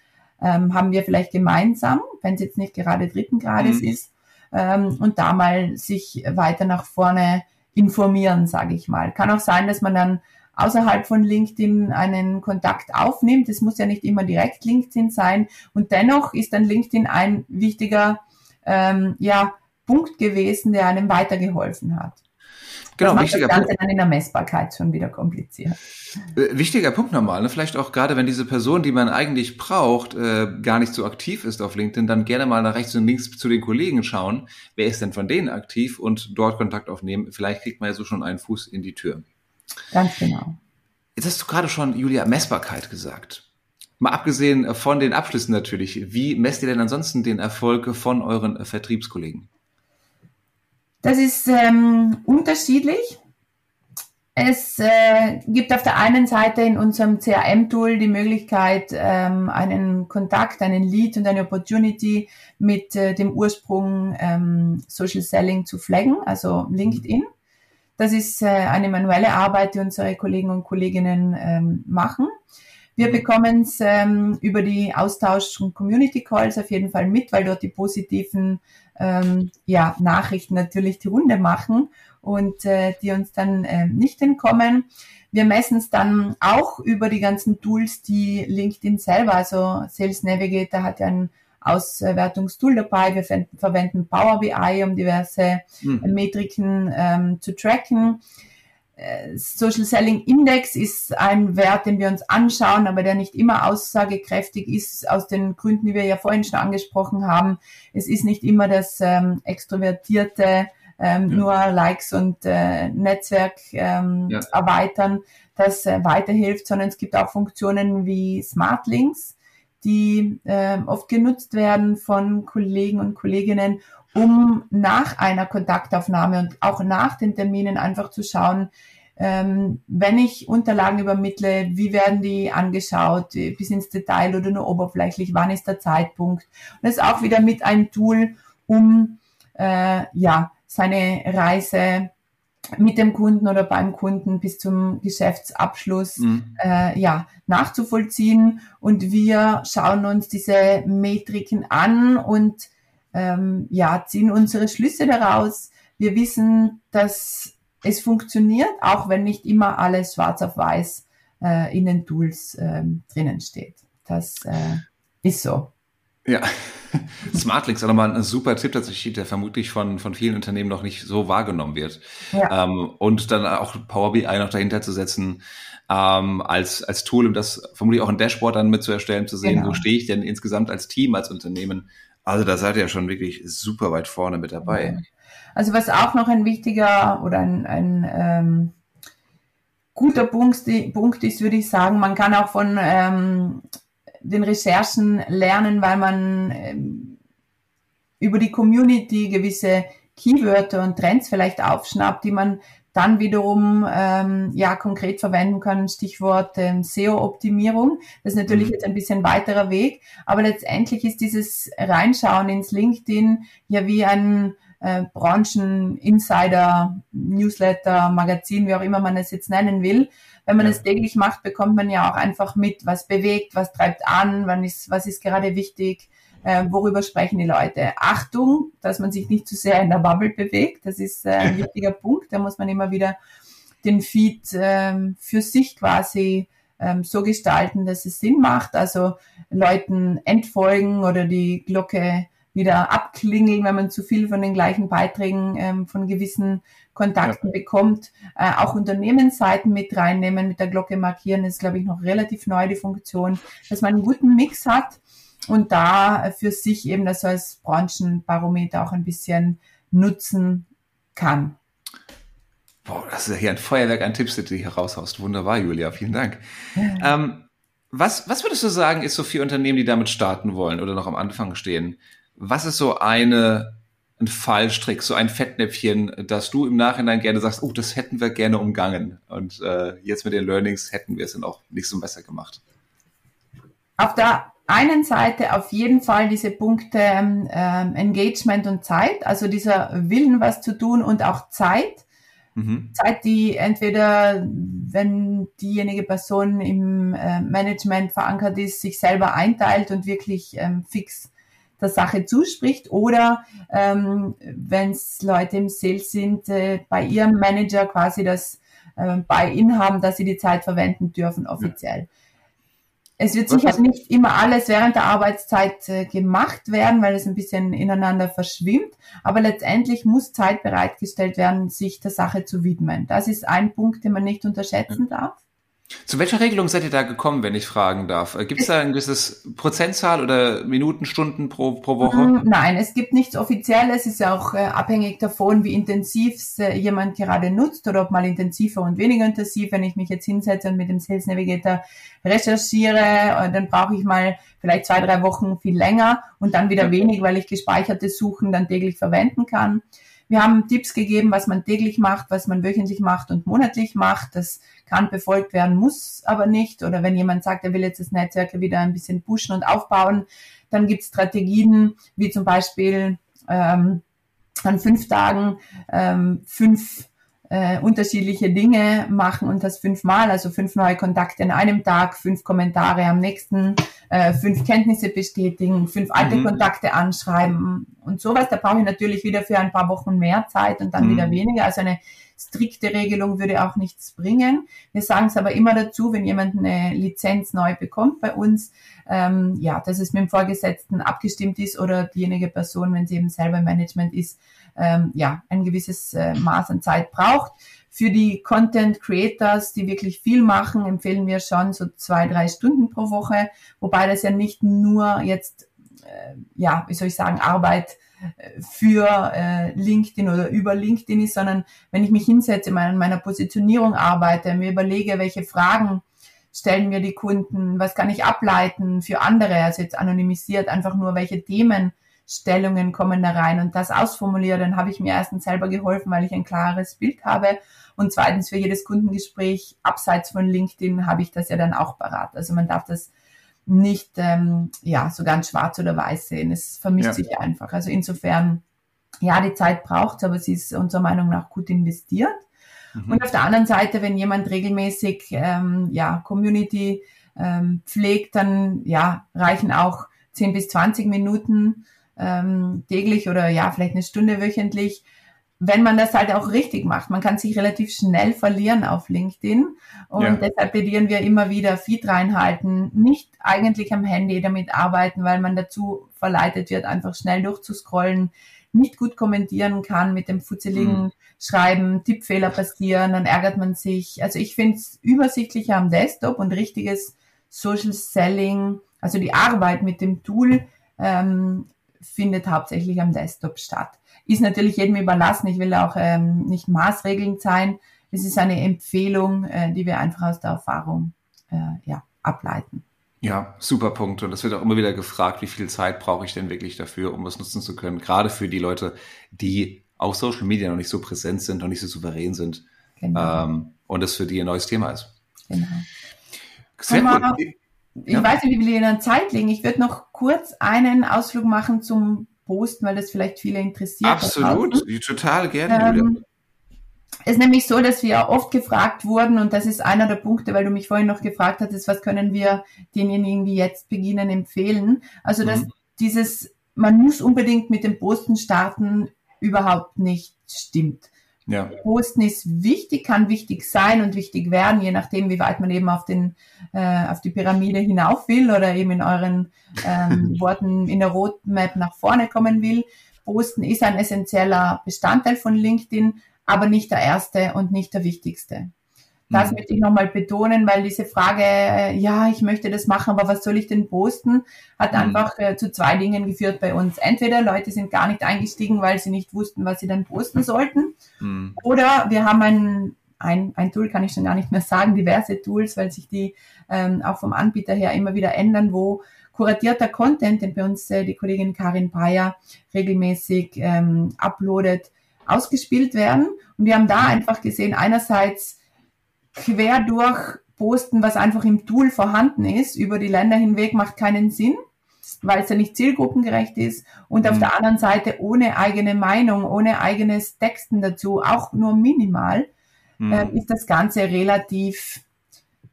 Speaker 2: ähm, haben wir vielleicht gemeinsam, wenn es jetzt nicht gerade dritten Grades mhm. ist ähm, und da mal sich weiter nach vorne informieren, sage ich mal. Kann auch sein, dass man dann außerhalb von LinkedIn einen Kontakt aufnimmt. Es muss ja nicht immer direkt LinkedIn sein. Und dennoch ist dann LinkedIn ein wichtiger ähm, ja, Punkt gewesen, der einem weitergeholfen hat. Genau, das wichtiger das Ganze Punkt. dann in der Messbarkeit schon wieder kompliziert.
Speaker 1: Äh, wichtiger Punkt nochmal, ne? vielleicht auch gerade, wenn diese Person, die man eigentlich braucht, äh, gar nicht so aktiv ist auf LinkedIn, dann gerne mal nach rechts und links zu den Kollegen schauen, wer ist denn von denen aktiv und dort Kontakt aufnehmen. Vielleicht kriegt man ja so schon einen Fuß in die Tür.
Speaker 2: Ganz genau.
Speaker 1: Jetzt hast du gerade schon, Julia, Messbarkeit gesagt. Mal abgesehen von den Abschlüssen natürlich, wie messt ihr denn ansonsten den Erfolg von euren Vertriebskollegen?
Speaker 2: Das ist ähm, unterschiedlich. Es äh, gibt auf der einen Seite in unserem CRM-Tool die Möglichkeit, ähm, einen Kontakt, einen Lead und eine Opportunity mit äh, dem Ursprung ähm, Social Selling zu flaggen, also LinkedIn. Das ist äh, eine manuelle Arbeit, die unsere Kollegen und Kolleginnen ähm, machen. Wir bekommen es ähm, über die Austausch- und Community Calls auf jeden Fall mit, weil dort die positiven ähm, ja, Nachrichten natürlich die Runde machen und äh, die uns dann äh, nicht entkommen. Wir messen es dann auch über die ganzen Tools, die LinkedIn selber, also Sales Navigator hat ja ein Auswertungstool dabei. Wir verwenden Power BI, um diverse mhm. Metriken ähm, zu tracken. Äh, Social Selling Index ist ein Wert, den wir uns anschauen, aber der nicht immer aussagekräftig ist, aus den Gründen, die wir ja vorhin schon angesprochen haben. Es ist nicht immer das ähm, extrovertierte, ähm, ja. nur Likes und äh, Netzwerk ähm, ja. erweitern, das äh, weiterhilft, sondern es gibt auch Funktionen wie Smart Links, die äh, oft genutzt werden von Kollegen und Kolleginnen, um nach einer Kontaktaufnahme und auch nach den Terminen einfach zu schauen, ähm, wenn ich Unterlagen übermittle, wie werden die angeschaut, bis ins Detail oder nur oberflächlich, wann ist der Zeitpunkt. Und das ist auch wieder mit ein Tool, um äh, ja seine Reise mit dem Kunden oder beim Kunden bis zum Geschäftsabschluss mhm. äh, ja nachzuvollziehen und wir schauen uns diese Metriken an und ähm, ja, ziehen unsere Schlüsse daraus. Wir wissen, dass es funktioniert, auch wenn nicht immer alles schwarz auf weiß äh, in den Tools äh, drinnen steht. Das äh, ist so.
Speaker 1: Ja, Smartlinks auch nochmal ein super Tipp tatsächlich, der vermutlich von, von vielen Unternehmen noch nicht so wahrgenommen wird. Ja. Ähm, und dann auch Power BI noch dahinter zu setzen ähm, als, als Tool, um das vermutlich auch ein Dashboard dann mit zu erstellen, zu sehen, genau. wo stehe ich denn insgesamt als Team, als Unternehmen also da seid ihr ja schon wirklich super weit vorne mit dabei.
Speaker 2: Also was auch noch ein wichtiger oder ein, ein ähm, guter Punkt, Punkt ist, würde ich sagen, man kann auch von ähm, den Recherchen lernen, weil man ähm, über die Community gewisse Keywörter und Trends vielleicht aufschnappt, die man dann wiederum ähm, ja konkret verwenden können, Stichwort ähm, SEO-Optimierung. Das ist natürlich mhm. jetzt ein bisschen weiterer Weg, aber letztendlich ist dieses Reinschauen ins LinkedIn ja wie ein äh, Branchen-Insider, Newsletter, Magazin, wie auch immer man es jetzt nennen will. Wenn man ja. es täglich macht, bekommt man ja auch einfach mit, was bewegt, was treibt an, wann ist, was ist gerade wichtig, äh, worüber sprechen die Leute. Achtung, dass man sich nicht zu sehr in der Bubble bewegt. Das ist äh, ein wichtiger Punkt. Da muss man immer wieder den Feed ähm, für sich quasi ähm, so gestalten, dass es Sinn macht. Also Leuten entfolgen oder die Glocke wieder abklingeln, wenn man zu viel von den gleichen Beiträgen ähm, von gewissen Kontakten ja. bekommt. Äh, auch Unternehmensseiten mit reinnehmen, mit der Glocke markieren, das ist, glaube ich, noch relativ neu, die Funktion, dass man einen guten Mix hat und da für sich eben das als Branchenbarometer auch ein bisschen nutzen kann.
Speaker 1: Boah, das ist ja hier ein Feuerwerk an Tipps, die du hier raushaust. Wunderbar, Julia, vielen Dank. Ja. Ähm, was, was würdest du sagen, ist so für Unternehmen, die damit starten wollen oder noch am Anfang stehen? Was ist so eine, ein Fallstrick, so ein Fettnäpfchen, dass du im Nachhinein gerne sagst, oh, das hätten wir gerne umgangen. Und äh, jetzt mit den Learnings hätten wir es dann auch nicht so besser gemacht.
Speaker 2: Auf der einen Seite auf jeden Fall diese Punkte ähm, Engagement und Zeit, also dieser Willen, was zu tun und auch Zeit. Mhm. Zeit, die entweder, wenn diejenige Person im äh, Management verankert ist, sich selber einteilt und wirklich ähm, fix der Sache zuspricht oder ähm, wenn es Leute im Sales sind, äh, bei ihrem Manager quasi das äh, bei ihnen haben, dass sie die Zeit verwenden dürfen offiziell. Ja. Es wird sicher nicht immer alles während der Arbeitszeit äh, gemacht werden, weil es ein bisschen ineinander verschwimmt. Aber letztendlich muss Zeit bereitgestellt werden, sich der Sache zu widmen. Das ist ein Punkt, den man nicht unterschätzen darf.
Speaker 1: Zu welcher Regelung seid ihr da gekommen, wenn ich fragen darf? Gibt es da ein gewisses Prozentzahl oder Minuten, Stunden pro, pro Woche? Mm,
Speaker 2: nein, es gibt nichts Offizielles. Es ist ja auch äh, abhängig davon, wie intensiv äh, jemand gerade nutzt oder ob mal intensiver und weniger intensiv. Wenn ich mich jetzt hinsetze und mit dem Sales Navigator recherchiere, äh, dann brauche ich mal vielleicht zwei, drei Wochen viel länger und dann wieder wenig, weil ich gespeicherte Suchen dann täglich verwenden kann. Wir haben Tipps gegeben, was man täglich macht, was man wöchentlich macht und monatlich macht. Das kann befolgt werden, muss aber nicht. Oder wenn jemand sagt, er will jetzt das Netzwerk wieder ein bisschen pushen und aufbauen, dann gibt es Strategien, wie zum Beispiel ähm, an fünf Tagen ähm, fünf äh, unterschiedliche Dinge machen und das fünfmal, also fünf neue Kontakte an einem Tag, fünf Kommentare am nächsten, äh, fünf Kenntnisse bestätigen, fünf alte mhm. Kontakte anschreiben und sowas. Da brauche ich natürlich wieder für ein paar Wochen mehr Zeit und dann mhm. wieder weniger. Also eine strikte Regelung würde auch nichts bringen. Wir sagen es aber immer dazu, wenn jemand eine Lizenz neu bekommt bei uns, ähm, ja, dass es mit dem Vorgesetzten abgestimmt ist oder diejenige Person, wenn sie eben selber im Management ist, ähm, ja, ein gewisses äh, Maß an Zeit braucht. Für die Content Creators, die wirklich viel machen, empfehlen wir schon so zwei, drei Stunden pro Woche, wobei das ja nicht nur jetzt, äh, ja, wie soll ich sagen, Arbeit äh, für äh, LinkedIn oder über LinkedIn ist, sondern wenn ich mich hinsetze, in meiner Positionierung arbeite, mir überlege, welche Fragen stellen mir die Kunden, was kann ich ableiten für andere, also jetzt anonymisiert, einfach nur welche Themen Stellungen kommen da rein und das ausformuliere, dann habe ich mir erstens selber geholfen, weil ich ein klares Bild habe und zweitens für jedes Kundengespräch abseits von LinkedIn habe ich das ja dann auch parat. Also man darf das nicht ähm, ja so ganz schwarz oder weiß sehen. Es vermischt ja. sich einfach. Also insofern ja die Zeit braucht aber sie ist unserer Meinung nach gut investiert. Mhm. Und auf der anderen Seite, wenn jemand regelmäßig ähm, ja Community ähm, pflegt, dann ja reichen auch 10 bis 20 Minuten ähm, täglich oder ja, vielleicht eine Stunde wöchentlich, wenn man das halt auch richtig macht. Man kann sich relativ schnell verlieren auf LinkedIn und ja. deshalb plädieren wir immer wieder Feed reinhalten, nicht eigentlich am Handy damit arbeiten, weil man dazu verleitet wird, einfach schnell durchzuscrollen, nicht gut kommentieren kann mit dem futzeligen mhm. Schreiben, Tippfehler passieren, dann ärgert man sich. Also ich finde es übersichtlicher am Desktop und richtiges Social Selling, also die Arbeit mit dem Tool ähm, findet hauptsächlich am Desktop statt. Ist natürlich jedem überlassen. Ich will auch ähm, nicht maßregelnd sein. Es ist eine Empfehlung, äh, die wir einfach aus der Erfahrung äh, ja, ableiten.
Speaker 1: Ja, super Punkt. Und es wird auch immer wieder gefragt, wie viel Zeit brauche ich denn wirklich dafür, um es nutzen zu können. Gerade für die Leute, die auf Social Media noch nicht so präsent sind, noch nicht so souverän sind. Genau. Ähm, und es für die ein neues Thema ist. Genau.
Speaker 2: Sehr gut. Ich ja. weiß nicht, wie wir in der Zeit liegen. Ich würde noch kurz einen Ausflug machen zum Posten, weil das vielleicht viele interessiert.
Speaker 1: Absolut, total gerne. Ähm,
Speaker 2: es ist nämlich so, dass wir oft gefragt wurden, und das ist einer der Punkte, weil du mich vorhin noch gefragt hattest, was können wir denjenigen, die jetzt beginnen, empfehlen? Also, dass mhm. dieses, man muss unbedingt mit dem Posten starten, überhaupt nicht stimmt. Ja. Posten ist wichtig, kann wichtig sein und wichtig werden, je nachdem, wie weit man eben auf den äh, auf die Pyramide hinauf will oder eben in euren ähm, Worten in der Roadmap nach vorne kommen will. Posten ist ein essentieller Bestandteil von LinkedIn, aber nicht der erste und nicht der wichtigste. Das mhm. möchte ich nochmal betonen, weil diese Frage, äh, ja, ich möchte das machen, aber was soll ich denn posten, hat mhm. einfach äh, zu zwei Dingen geführt bei uns. Entweder Leute sind gar nicht eingestiegen, weil sie nicht wussten, was sie dann posten sollten, mhm. oder wir haben ein, ein, ein Tool, kann ich schon gar nicht mehr sagen, diverse Tools, weil sich die ähm, auch vom Anbieter her immer wieder ändern, wo kuratierter Content, den bei uns äh, die Kollegin Karin Payer regelmäßig ähm, uploadet, ausgespielt werden. Und wir haben da einfach gesehen, einerseits quer durch posten, was einfach im Tool vorhanden ist, über die Länder hinweg macht keinen Sinn, weil es ja nicht zielgruppengerecht ist. Und mhm. auf der anderen Seite ohne eigene Meinung, ohne eigenes Texten dazu, auch nur minimal, mhm. äh, ist das Ganze relativ,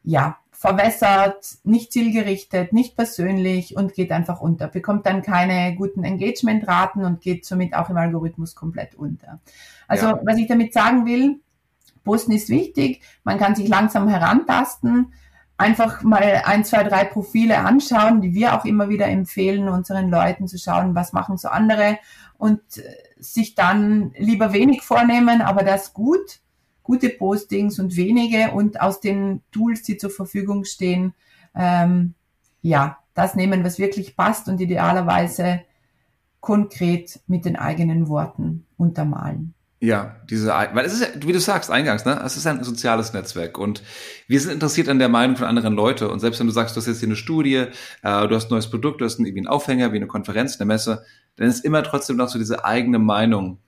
Speaker 2: ja, verwässert, nicht zielgerichtet, nicht persönlich und geht einfach unter. Bekommt dann keine guten Engagementraten und geht somit auch im Algorithmus komplett unter. Also ja. was ich damit sagen will, Posten ist wichtig, man kann sich langsam herantasten, einfach mal ein, zwei, drei Profile anschauen, die wir auch immer wieder empfehlen, unseren Leuten zu schauen, was machen so andere und äh, sich dann lieber wenig vornehmen, aber das gut. Gute Postings und wenige und aus den Tools, die zur Verfügung stehen, ähm, ja, das nehmen, was wirklich passt und idealerweise konkret mit den eigenen Worten untermalen.
Speaker 1: Ja, diese, weil es ist, wie du sagst, eingangs, ne, es ist ein soziales Netzwerk und wir sind interessiert an der Meinung von anderen Leuten und selbst wenn du sagst, du hast jetzt hier eine Studie, äh, du hast ein neues Produkt, du hast irgendwie einen Aufhänger, wie eine Konferenz, eine Messe, dann ist immer trotzdem noch so diese eigene Meinung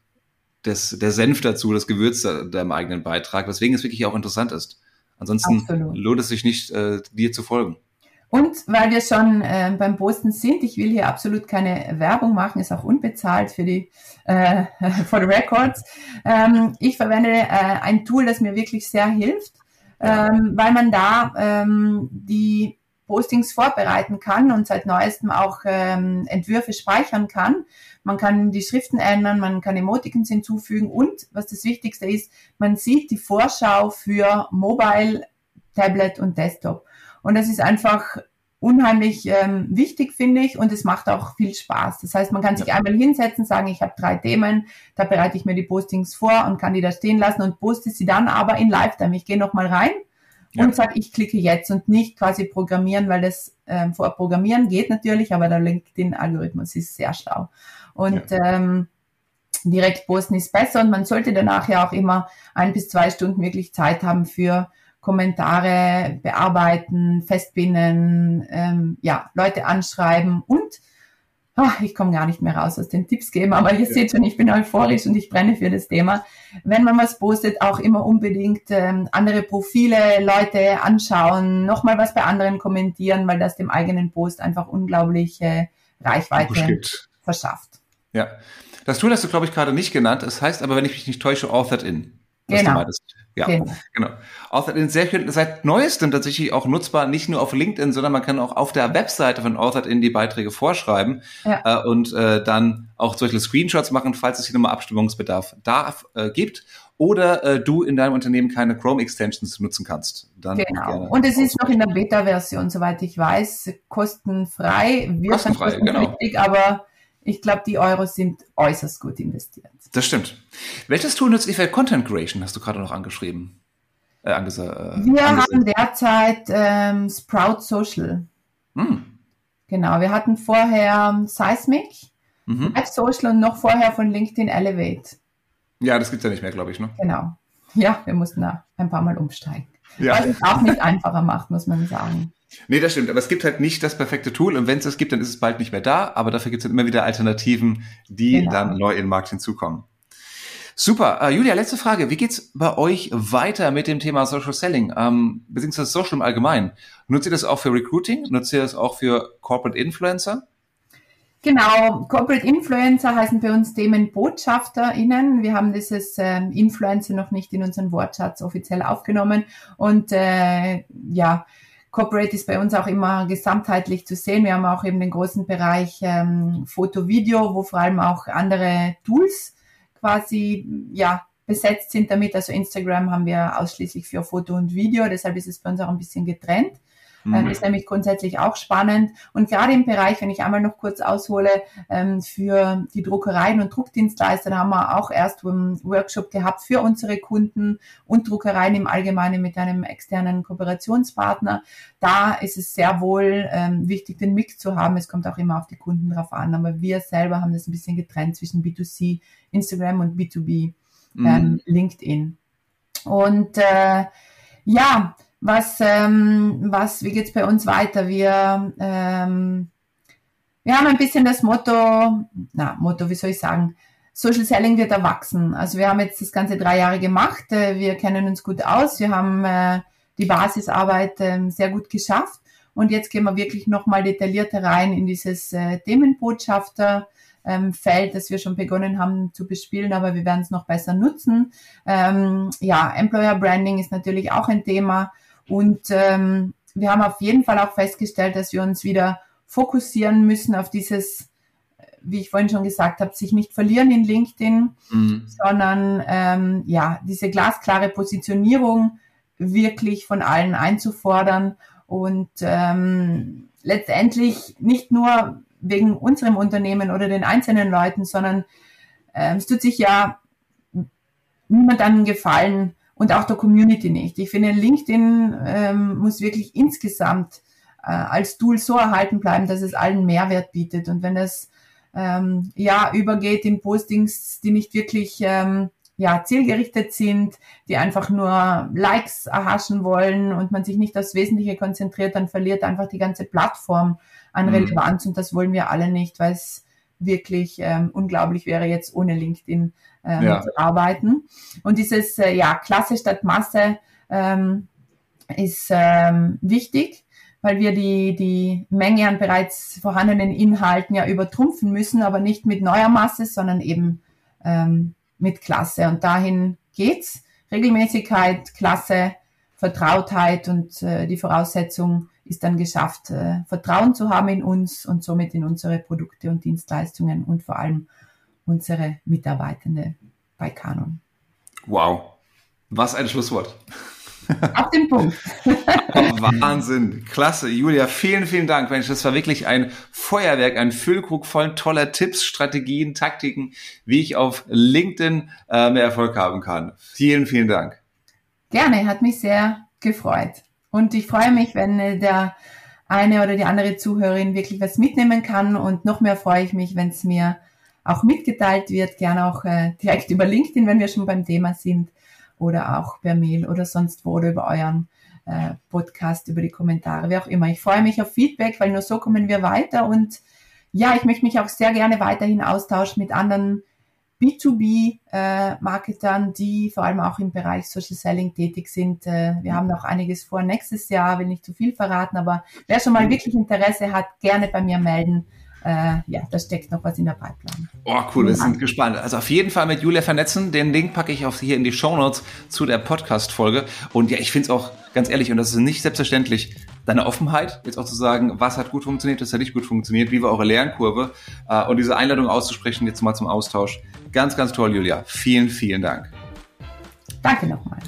Speaker 1: des, der Senf dazu, das Gewürz im eigenen Beitrag, weswegen es wirklich auch interessant ist. Ansonsten Absolut. lohnt es sich nicht, äh, dir zu folgen.
Speaker 2: Und weil wir schon äh, beim Posten sind, ich will hier absolut keine Werbung machen, ist auch unbezahlt für die äh, for the records. Ähm, ich verwende äh, ein Tool, das mir wirklich sehr hilft, ähm, weil man da ähm, die Postings vorbereiten kann und seit neuestem auch ähm, Entwürfe speichern kann. Man kann die Schriften ändern, man kann Emoticons hinzufügen und, was das Wichtigste ist, man sieht die Vorschau für Mobile, Tablet und Desktop. Und das ist einfach unheimlich ähm, wichtig, finde ich, und es macht auch viel Spaß. Das heißt, man kann sich ja. einmal hinsetzen, sagen, ich habe drei Themen, da bereite ich mir die Postings vor und kann die da stehen lassen und poste sie dann aber in Lifetime. Ich gehe nochmal rein ja. und sage, ich klicke jetzt und nicht quasi programmieren, weil das ähm, vorprogrammieren geht natürlich, aber der LinkedIn-Algorithmus ist sehr schlau. Und ja. ähm, direkt posten ist besser und man sollte danach ja auch immer ein bis zwei Stunden wirklich Zeit haben für Kommentare bearbeiten, festbinden, ähm, ja, Leute anschreiben und ach, ich komme gar nicht mehr raus aus den Tipps geben, aber ihr ja. seht schon, ich bin euphorisch und ich brenne für das Thema. Wenn man was postet, auch immer unbedingt ähm, andere Profile, Leute anschauen, nochmal was bei anderen kommentieren, weil das dem eigenen Post einfach unglaubliche Reichweite verschafft.
Speaker 1: Ja, das Tool hast du, glaube ich, gerade nicht genannt. Es heißt aber, wenn ich mich nicht täusche, Authored In.
Speaker 2: Genau.
Speaker 1: Ja, genau. genau. Authored sehr schön, seit neuestem tatsächlich auch nutzbar, nicht nur auf LinkedIn, sondern man kann auch auf der Webseite von Authored die Beiträge vorschreiben ja. äh, und äh, dann auch solche Screenshots machen, falls es hier nochmal Abstimmungsbedarf darf, äh, gibt oder äh, du in deinem Unternehmen keine Chrome-Extensions nutzen kannst.
Speaker 2: Dann genau. Und es ist noch in der Beta-Version, soweit ich weiß, kostenfrei.
Speaker 1: Wir kostenfrei, genau.
Speaker 2: aber ich glaube, die Euros sind äußerst gut investiert.
Speaker 1: Das stimmt. Welches Tool nutzt ihr für Content Creation? Hast du gerade noch angeschrieben?
Speaker 2: Äh, angese äh, wir haben derzeit ähm, Sprout Social. Hm. Genau, wir hatten vorher Seismic, mhm. Live Social und noch vorher von LinkedIn Elevate.
Speaker 1: Ja, das gibt es ja nicht mehr, glaube ich. Ne?
Speaker 2: Genau. Ja, wir mussten da ein paar Mal umsteigen. Ja. Was es auch nicht einfacher macht, muss man sagen.
Speaker 1: Nee, das stimmt. Aber es gibt halt nicht das perfekte Tool. Und wenn es es gibt, dann ist es bald nicht mehr da. Aber dafür gibt es immer wieder Alternativen, die genau. dann neu in den Markt hinzukommen. Super. Uh, Julia, letzte Frage. Wie geht's bei euch weiter mit dem Thema Social Selling, ähm, beziehungsweise Social im Allgemeinen? Nutzt ihr das auch für Recruiting? Nutzt ihr das auch für Corporate Influencer?
Speaker 2: Genau, Corporate Influencer heißen bei uns ThemenbotschafterInnen. Wir haben dieses äh, Influencer noch nicht in unseren Wortschatz offiziell aufgenommen. Und äh, ja, Corporate ist bei uns auch immer gesamtheitlich zu sehen. Wir haben auch eben den großen Bereich ähm, Foto, Video, wo vor allem auch andere Tools quasi ja besetzt sind damit. Also Instagram haben wir ausschließlich für Foto und Video, deshalb ist es bei uns auch ein bisschen getrennt. Ähm, mhm. ist nämlich grundsätzlich auch spannend. Und gerade im Bereich, wenn ich einmal noch kurz aushole, ähm, für die Druckereien und Druckdienstleister, da haben wir auch erst einen Workshop gehabt für unsere Kunden und Druckereien im Allgemeinen mit einem externen Kooperationspartner. Da ist es sehr wohl ähm, wichtig, den Mix zu haben. Es kommt auch immer auf die Kunden drauf an. Aber wir selber haben das ein bisschen getrennt zwischen B2C, Instagram und B2B, mhm. LinkedIn. Und äh, ja, was, ähm, was, wie geht's bei uns weiter? Wir ähm, wir haben ein bisschen das Motto, na, Motto, wie soll ich sagen, Social Selling wird erwachsen. Also wir haben jetzt das ganze drei Jahre gemacht, äh, wir kennen uns gut aus, wir haben äh, die Basisarbeit ähm, sehr gut geschafft und jetzt gehen wir wirklich nochmal detaillierter rein in dieses äh, Themenbotschafter. Feld, das wir schon begonnen haben zu bespielen, aber wir werden es noch besser nutzen. Ähm, ja, Employer Branding ist natürlich auch ein Thema und ähm, wir haben auf jeden Fall auch festgestellt, dass wir uns wieder fokussieren müssen auf dieses, wie ich vorhin schon gesagt habe, sich nicht verlieren in LinkedIn, mhm. sondern ähm, ja, diese glasklare Positionierung wirklich von allen einzufordern und ähm, letztendlich nicht nur wegen unserem Unternehmen oder den einzelnen Leuten, sondern äh, es tut sich ja niemand einen Gefallen und auch der Community nicht. Ich finde, LinkedIn ähm, muss wirklich insgesamt äh, als Tool so erhalten bleiben, dass es allen Mehrwert bietet. Und wenn es ähm, ja übergeht in Postings, die nicht wirklich ähm, ja, zielgerichtet sind, die einfach nur Likes erhaschen wollen und man sich nicht aufs Wesentliche konzentriert, dann verliert einfach die ganze Plattform an mhm. Relevanz und das wollen wir alle nicht, weil es wirklich ähm, unglaublich wäre, jetzt ohne LinkedIn ähm, ja. zu arbeiten. Und dieses äh, ja, Klasse statt Masse ähm, ist ähm, wichtig weil wir die, die Menge an bereits vorhandenen Inhalten ja übertrumpfen müssen, aber nicht mit neuer Masse, sondern eben ähm, mit Klasse. Und dahin geht's. Regelmäßigkeit, Klasse, Vertrautheit und äh, die Voraussetzung ist dann geschafft, äh, Vertrauen zu haben in uns und somit in unsere Produkte und Dienstleistungen und vor allem unsere Mitarbeitende bei Canon.
Speaker 1: Wow, was ein Schlusswort.
Speaker 2: Auf den Punkt.
Speaker 1: Wahnsinn. Klasse. Julia, vielen, vielen Dank. Mensch, das war wirklich ein Feuerwerk, ein Füllkrug voll toller Tipps, Strategien, Taktiken, wie ich auf LinkedIn äh, mehr Erfolg haben kann. Vielen, vielen Dank.
Speaker 2: Gerne, hat mich sehr gefreut. Und ich freue mich, wenn äh, der eine oder die andere Zuhörerin wirklich was mitnehmen kann. Und noch mehr freue ich mich, wenn es mir auch mitgeteilt wird, gerne auch äh, direkt über LinkedIn, wenn wir schon beim Thema sind oder auch per Mail oder sonst wo oder über euren äh, Podcast, über die Kommentare, wie auch immer. Ich freue mich auf Feedback, weil nur so kommen wir weiter und ja, ich möchte mich auch sehr gerne weiterhin austauschen mit anderen B2B-Marketern, äh, die vor allem auch im Bereich Social Selling tätig sind. Äh, wir haben noch einiges vor nächstes Jahr, will nicht zu viel verraten, aber wer schon mal wirklich Interesse hat, gerne bei mir melden äh, ja, da steckt noch was in der Pipeline.
Speaker 1: Oh, cool, wir sind gespannt. Also auf jeden Fall mit Julia vernetzen. Den Link packe ich auch hier in die Show Notes zu der Podcast-Folge. Und ja, ich finde es auch ganz ehrlich, und das ist nicht selbstverständlich, deine Offenheit, jetzt auch zu sagen, was hat gut funktioniert, was hat nicht gut funktioniert, wie war eure Lernkurve äh, und diese Einladung auszusprechen, jetzt mal zum Austausch. Ganz, ganz toll, Julia. Vielen, vielen Dank.
Speaker 2: Danke nochmal.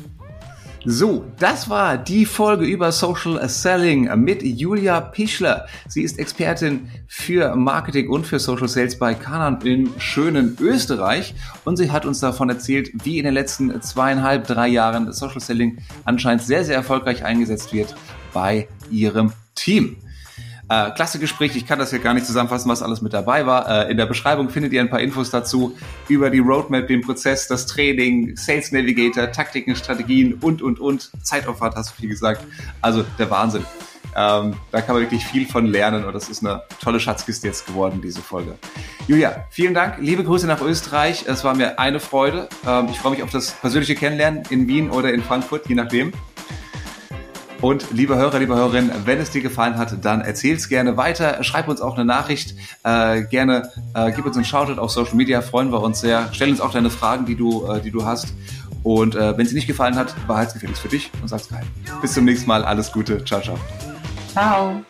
Speaker 1: So, das war die Folge über Social Selling mit Julia Pischler. Sie ist Expertin für Marketing und für Social Sales bei Kanan im schönen Österreich und sie hat uns davon erzählt, wie in den letzten zweieinhalb, drei Jahren Social Selling anscheinend sehr, sehr erfolgreich eingesetzt wird bei ihrem Team. Äh, klasse Gespräch, ich kann das hier gar nicht zusammenfassen, was alles mit dabei war. Äh, in der Beschreibung findet ihr ein paar Infos dazu über die Roadmap, den Prozess, das Training, Sales Navigator, Taktiken, Strategien und, und, und. Zeitaufwand hast du viel gesagt. Also der Wahnsinn. Ähm, da kann man wirklich viel von lernen und das ist eine tolle Schatzkiste jetzt geworden, diese Folge. Julia, vielen Dank. Liebe Grüße nach Österreich. Es war mir eine Freude. Ähm, ich freue mich auf das persönliche Kennenlernen in Wien oder in Frankfurt, je nachdem. Und liebe Hörer, liebe Hörerinnen, wenn es dir gefallen hat, dann erzähl es gerne weiter. Schreib uns auch eine Nachricht. Äh, gerne äh, gib uns einen Shoutout auf Social Media, freuen wir uns sehr. Stell uns auch deine Fragen, die du, äh, die du hast. Und äh, wenn sie nicht gefallen hat, behalt's gefälligst für dich und sag's geheim. Bis zum nächsten Mal. Alles Gute. Ciao, ciao.
Speaker 2: Ciao.